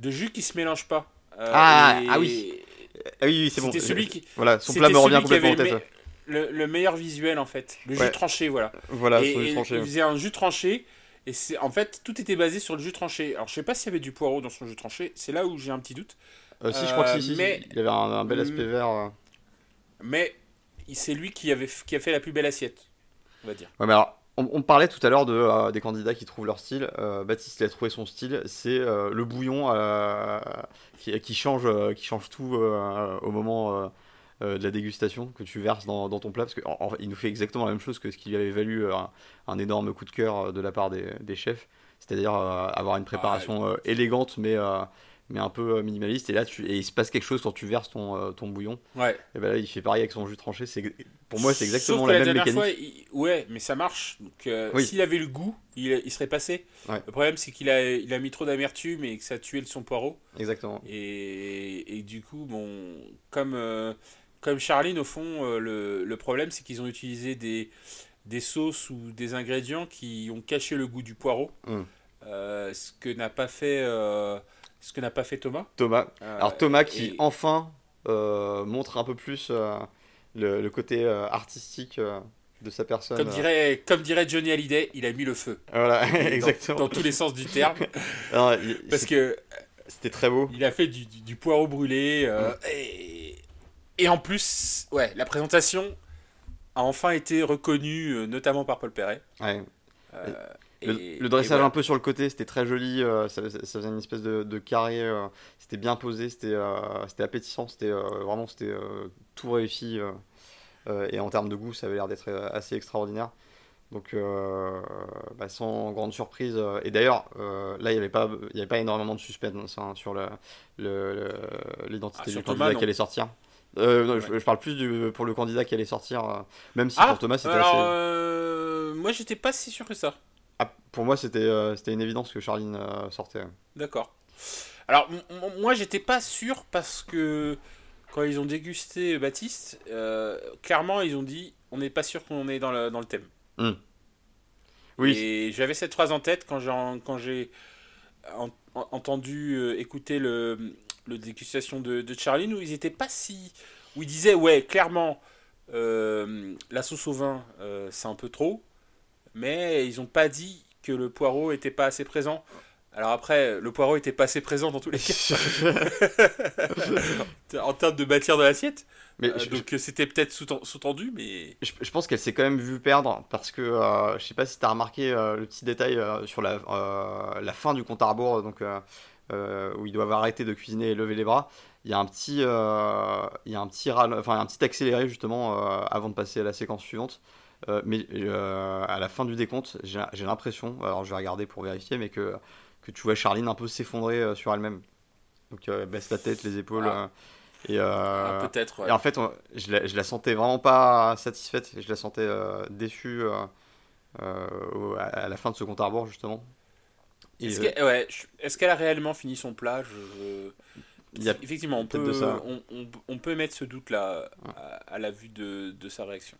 de jus qui se mélange pas. Euh, Ah, et- ah oui, Ah oui, oui, c'est bon. C'était celui qui, Voilà, son plat me revient complètement en tête. le, le, le meilleur visuel en fait. Le Ouais. jus tranché, voilà. Voilà, et, et tranchées. il faisait un jus tranché et c'est en fait tout était basé sur le jus tranché. Alors je sais pas s'il y avait du poireau dans son jus tranché, c'est là où j'ai un petit doute. Euh, si, je crois que si, si, Euh, mais- il avait un, un bel aspect Mm. vert. Mais c'est lui qui avait qui a fait la plus belle assiette, on va dire. Ouais, mais alors, on, on parlait tout à l'heure de, euh, des candidats qui trouvent leur style. Euh, Baptiste, il a trouvé son style. C'est euh, le bouillon qui, qui change, qui change tout au moment de la dégustation que tu verses dans, dans ton plat. Parce qu'il nous fait exactement la même chose que ce qui lui avait valu un, un énorme coup de cœur de la part des, des chefs. C'est-à-dire avoir une préparation euh, élégante, mais, mais un peu euh, minimaliste. Et là, tu, et il se passe quelque chose quand tu verses ton, euh, ton bouillon. Ouais. Et ben là, il fait pareil avec son jus tranché. C'est, pour moi, c'est exactement Sauf que la, la, même dernière mécanique. fois, il- ouais, mais ça marche. Donc, euh, Oui. s'il avait le goût, il, il serait passé. Ouais. Le problème, c'est qu'il a, il a mis trop d'amertume et que ça a tué son poireau. Exactement. Et, et du coup, bon, comme, euh, comme Charline, au fond, le, le problème, c'est qu'ils ont utilisé des, des sauces ou des ingrédients qui ont caché le goût du poireau. Euh, ce que n'a pas fait, ce que n'a pas fait Thomas. Thomas. Euh, Alors Thomas qui et- enfin euh, montre un peu plus euh, le, le côté euh, artistique de sa personne. Comme dirait, comme dirait Johnny Hallyday, il a mis le feu. Voilà, exactement. Dans, tous les sens du terme. Il- Parce que C'était très beau. il a fait du, du- du poireau brûlé. euh, et, et en plus, ouais, la présentation a enfin été reconnue, notamment par Paul Perret. Ouais. Euh, et- le dressage voilà. un peu sur le côté, c'était très joli. euh, ça, faisait une espèce de, de carré. euh, c'était bien posé, c'était euh, c'était appétissant. C'était euh, vraiment c'était euh, tout réussi. euh, euh, et en termes de goût, ça avait l'air d'être assez extraordinaire. Donc, euh, bah, sans grande surprise. euh, et d'ailleurs, euh, là, il n'y avait, pas- il y avait pas énormément de suspense hein, sur le- le- le- l'identité Ah, du candidat qui allait sortir. Euh, non, je, Ouais. je parle plus du, pour le candidat qui allait sortir, euh, même si Ah, pour Thomas c'était alors, assez. euh, moi, j'étais pas si sûr que ça. Ah, pour moi, c'était euh, c'était une évidence que Charline euh, sortait. D'accord. Alors, moi, j'étais pas sûr parce que quand ils ont dégusté Baptiste, euh, clairement, ils ont dit on n'est pas sûr qu'on est dans le, dans le thème. Oui, Et j'avais cette phrase en tête quand j'ai quand j'ai en- en- entendu écouter le, le dégustation de, de Charline où ils étaient pas si où ils disaient ouais clairement euh, la sauce au vin euh, c'est un peu trop mais ils ont pas dit que le poireau était pas assez présent. Alors après, le poireau était pas assez présent dans tous les cas en termes de matière de l'assiette. mais Euh, je, donc euh, c'était peut-être sous- sous-tendu, mais je- je pense qu'elle s'est quand même vue perdre parce que euh, je sais pas si tu as remarqué euh, le petit détail sur la, la fin du compte à rebours, donc où ils doivent arrêter de cuisiner et lever les bras. Il y a un petit, il y a un petit, ral- enfin un petit accéléré justement avant de passer à la séquence suivante. Euh, mais euh, à la fin du décompte, j'ai l'impression, alors je vais regarder pour vérifier, mais que, que tu vois Charline un peu s'effondrer euh, sur elle-même. Donc elle baisse la tête, les épaules. Ah. et, euh, ah, peut-être. ouais. et en fait, on- je la, je la sentais vraiment pas satisfaite, je la sentais euh, déçue euh, à, la fin de ce compte à rebours, justement. Est-ce qu'elle ouais, a réellement fini son plat? Je- a- Effectivement, on peut, on, on- on peut mettre ce doute-là à, à la vue de, de sa réaction.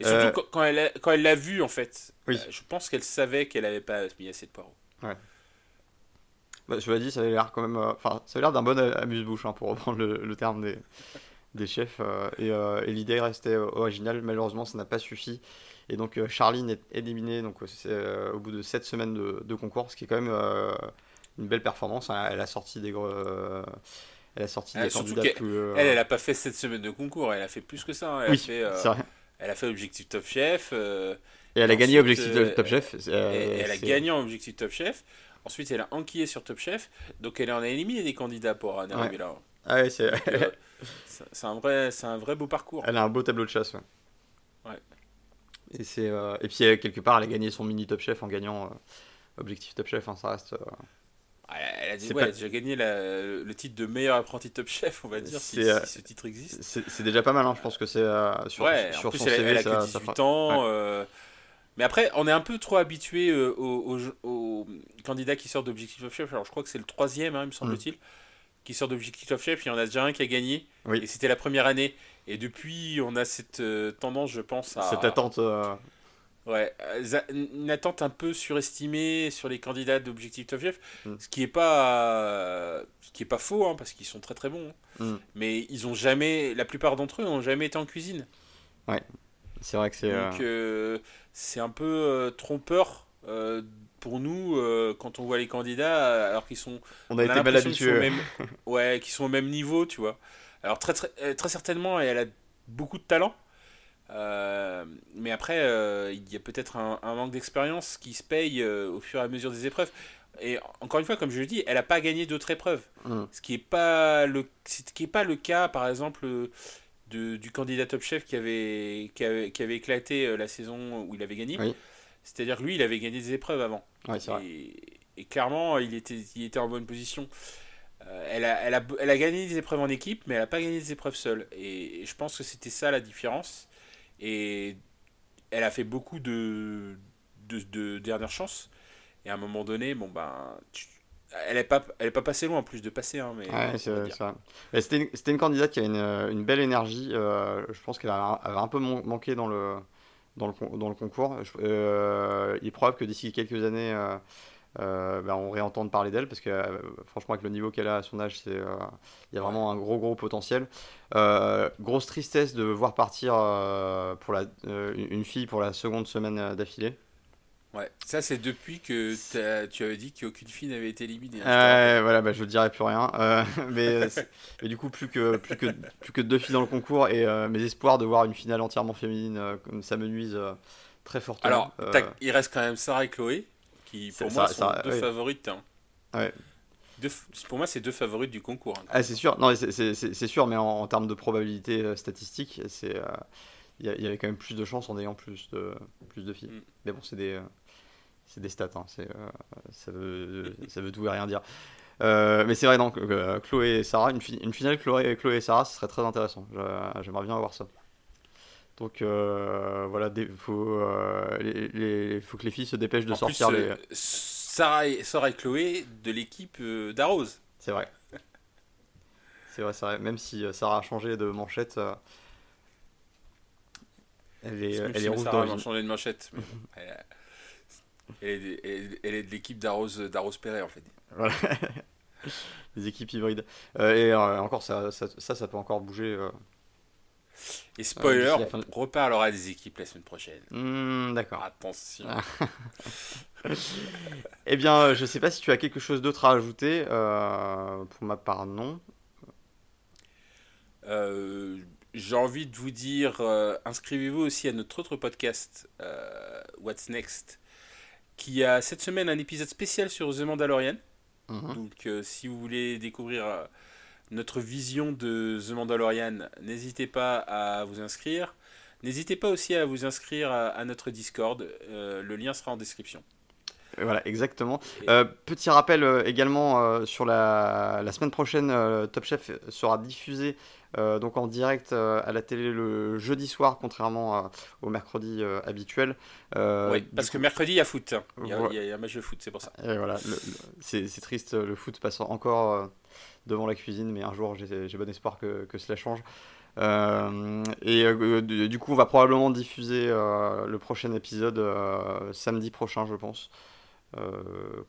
Et surtout Euh, quand, quand elle a- quand elle l'a vu, en fait, Oui. euh, je pense qu'elle savait qu'elle n'avait pas mis assez de poireaux. bah, je l'ai dit, ça avait l'air quand même. euh, Enfin, ça avait l'air d'un bon a- amuse-bouche, hein, pour reprendre le, le terme des, des chefs. et et l'idée restait originale, malheureusement, ça n'a pas suffi. Et donc, Charline est éliminée donc, c'est, au bout de 7 semaines de, de concours, ce qui est quand même une belle performance. hein. Elle a sorti des gros. elle a sorti Ah, des candidats plus. Elle, elle n'a pas fait cette semaine de concours, elle a fait plus que ça. hein. Elle, oui, a, fait, euh. Elle a fait Objectif Top Chef, euh, Et elle a gagné Objectif euh, Top Chef. euh, et elle a gagné en Objectif Top Chef. Ensuite, elle a enquillé sur Top Chef, donc elle en a éliminé des candidats pour en arriver là. Ah ouais, c'est- euh, c'est un vrai, c'est un vrai beau parcours. elle a un beau tableau de chasse. Ouais. Ouais. Et, c'est, euh, et puis, euh, quelque part, elle a gagné son mini Top Chef en gagnant euh, Objectif Top Chef. hein, ça reste. Euh, Ah, Elle a, dit, C'est ouais, pas- elle a déjà gagné la- le titre de meilleur apprenti Top Chef, on va dire, si, euh, ce titre existe. c'est, c'est déjà pas mal, hein, je pense que c'est euh, sur, ouais, sur en plus son elle, a- CV. elle a ça- que ça 18 fera- ans. ouais. euh, Mais après, on est un peu trop habitué euh, aux, aux- aux candidats qui sortent d'Objectif Top Chef. Alors je crois que c'est le troisième, hein, me semble-t-il, qui sort d'Objectif Top Chef. Il y en a déjà un qui a gagné. Oui. Et c'était la première année. Et depuis, on a cette euh, tendance, je pense, à... Cette attente. Euh, Ouais, euh, une attente un peu surestimée sur les candidats d'Objectif Top Chef, Mm. ce qui est pas, euh, ce qui est pas faux, hein, parce qu'ils sont très très bons. hein. Mm. Mais ils ont jamais, la plupart d'entre eux n'ont jamais été en cuisine. c'est vrai que c'est. euh, Donc euh, c'est un peu euh, trompeur euh, pour nous euh, quand on voit les candidats, euh, alors qu'ils sont, on on a été mal habitués. même, ouais, qu'ils sont au même niveau, tu vois. Alors très très, euh, très certainement, elle a beaucoup de talent. Euh, mais après, euh, il y a peut-être un, un manque d'expérience qui se paye euh, au fur et à mesure des épreuves. Et encore une fois, comme je le dis, elle n'a pas gagné d'autres épreuves. Mm. Ce qui n'est pas, le- ce qui est pas le cas, par exemple, de, du candidat Top Chef qui avait, qui avait, qui avait éclaté la saison où il avait gagné. Oui. C'est-à-dire que lui, il avait gagné des épreuves avant. Ouais, c'est vrai. Et, et clairement, il était, il était en bonne position. elle, a, elle, a, elle, a, gagné des épreuves en équipe, mais elle n'a pas gagné des épreuves seule. Et, et je pense que c'était ça la différence. Et elle a fait beaucoup de, de, de dernières chances. Et à un moment donné, bon ben, elle n'est pas, elle est pas passée loin en plus de passer. Hein, mais ouais, C'était une, une, candidate qui avait une, une belle énergie. Euh, je pense qu'elle avait un peu manqué dans le, dans le, dans le concours. Euh, il est probable que d'ici quelques années, euh, euh ben, on réentende parler d'elle parce que euh, franchement, avec le niveau qu'elle a à son âge, il y a vraiment un gros, gros potentiel. grosse tristesse de voir partir pour la, une fille pour la seconde semaine d'affilée. Ouais, ça c'est depuis que tu avais dit qu'aucune fille n'avait été éliminée. Hein, voilà, bah, je ne dirai plus rien. Euh, mais, mais, du coup, plus que, plus, que, plus que deux filles dans le concours et euh, mes espoirs de voir une finale entièrement féminine, euh, comme ça me nuise très fortement. Alors, il reste quand même Sarah et Chloé, qui pour moi sont deux favorites. Hein. Ouais. pour moi, c'est deux favorites du concours. Hein. Ah, c'est sûr, non, c'est sûr, mais en, termes de probabilité statistique, c'est il y, avait quand même plus de chances en ayant plus de, plus de filles. Mm. Mais bon, c'est des, c'est des stats, hein. c'est, euh, ça, veut, ça veut tout et rien dire. Euh, mais c'est vrai, donc, euh, Chloé et Sarah, une, une finale Chloé, Chloé et Sarah, ce serait très intéressant. J'aimerais bien avoir ça. Donc voilà, il faut, les, faut que les filles se dépêchent de sortir les. Sarah, et, Sarah et Chloé de l'équipe d'Arose. C'est vrai. C'est vrai, c'est vrai. Même si Sarah a changé de manchette, elle est, elle est rouge Sarah a changé de manchette. Elle est, de l'équipe d'Arose, Perret, en fait. Voilà. les équipes hybrides. Euh, et euh, encore, ça ça, ça, peut encore bouger. Euh. Et spoiler, on reparlera des équipes la semaine prochaine. Hmm, d'accord. Attention. eh bien, je sais pas si tu as quelque chose d'autre à ajouter. pour ma part, non. J'ai envie de vous dire, inscrivez-vous aussi à notre autre podcast, What's Next, qui a cette semaine un épisode spécial sur The Mandalorian. Mhm. Donc, euh, si vous voulez découvrir euh, notre vision de The Mandalorian, n'hésitez pas à vous inscrire. N'hésitez pas aussi à vous inscrire à, notre Discord. Euh, le lien sera en description. Voilà, exactement. petit rappel également sur la, la, semaine prochaine, Top Chef sera diffusé euh, donc en direct euh, à la télé le jeudi soir, contrairement au mercredi euh, habituel. oui, parce que mercredi il y a foot, il, y a, un match de foot, c'est pour ça. Et voilà, c'est triste, le foot passe encore devant la cuisine, mais un jour j'ai bon espoir que, que cela change. et du coup, on va probablement diffuser le prochain épisode samedi prochain, je pense.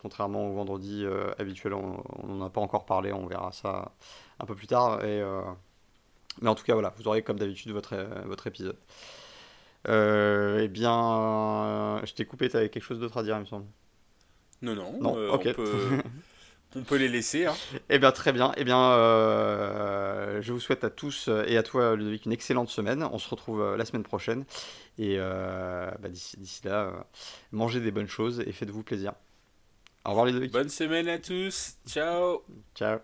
contrairement au vendredi habituel, on n'en a pas encore parlé, on verra ça un peu plus tard. Et, mais en tout cas, voilà, vous aurez comme d'habitude votre, euh, votre épisode. Euh, eh bien, je t'ai coupé, tu avais quelque chose d'autre à dire, il me semble. Non, non, non euh, ok. On peut, les laisser. Hein. Eh bien, très bien. Eh bien, je vous souhaite à tous et à toi, Ludovic, une excellente semaine. On se retrouve la semaine prochaine. Et bah, d'ici là, mangez des bonnes choses et faites-vous plaisir. Au revoir, Ludovic. Bonne semaine à tous. Ciao. Ciao.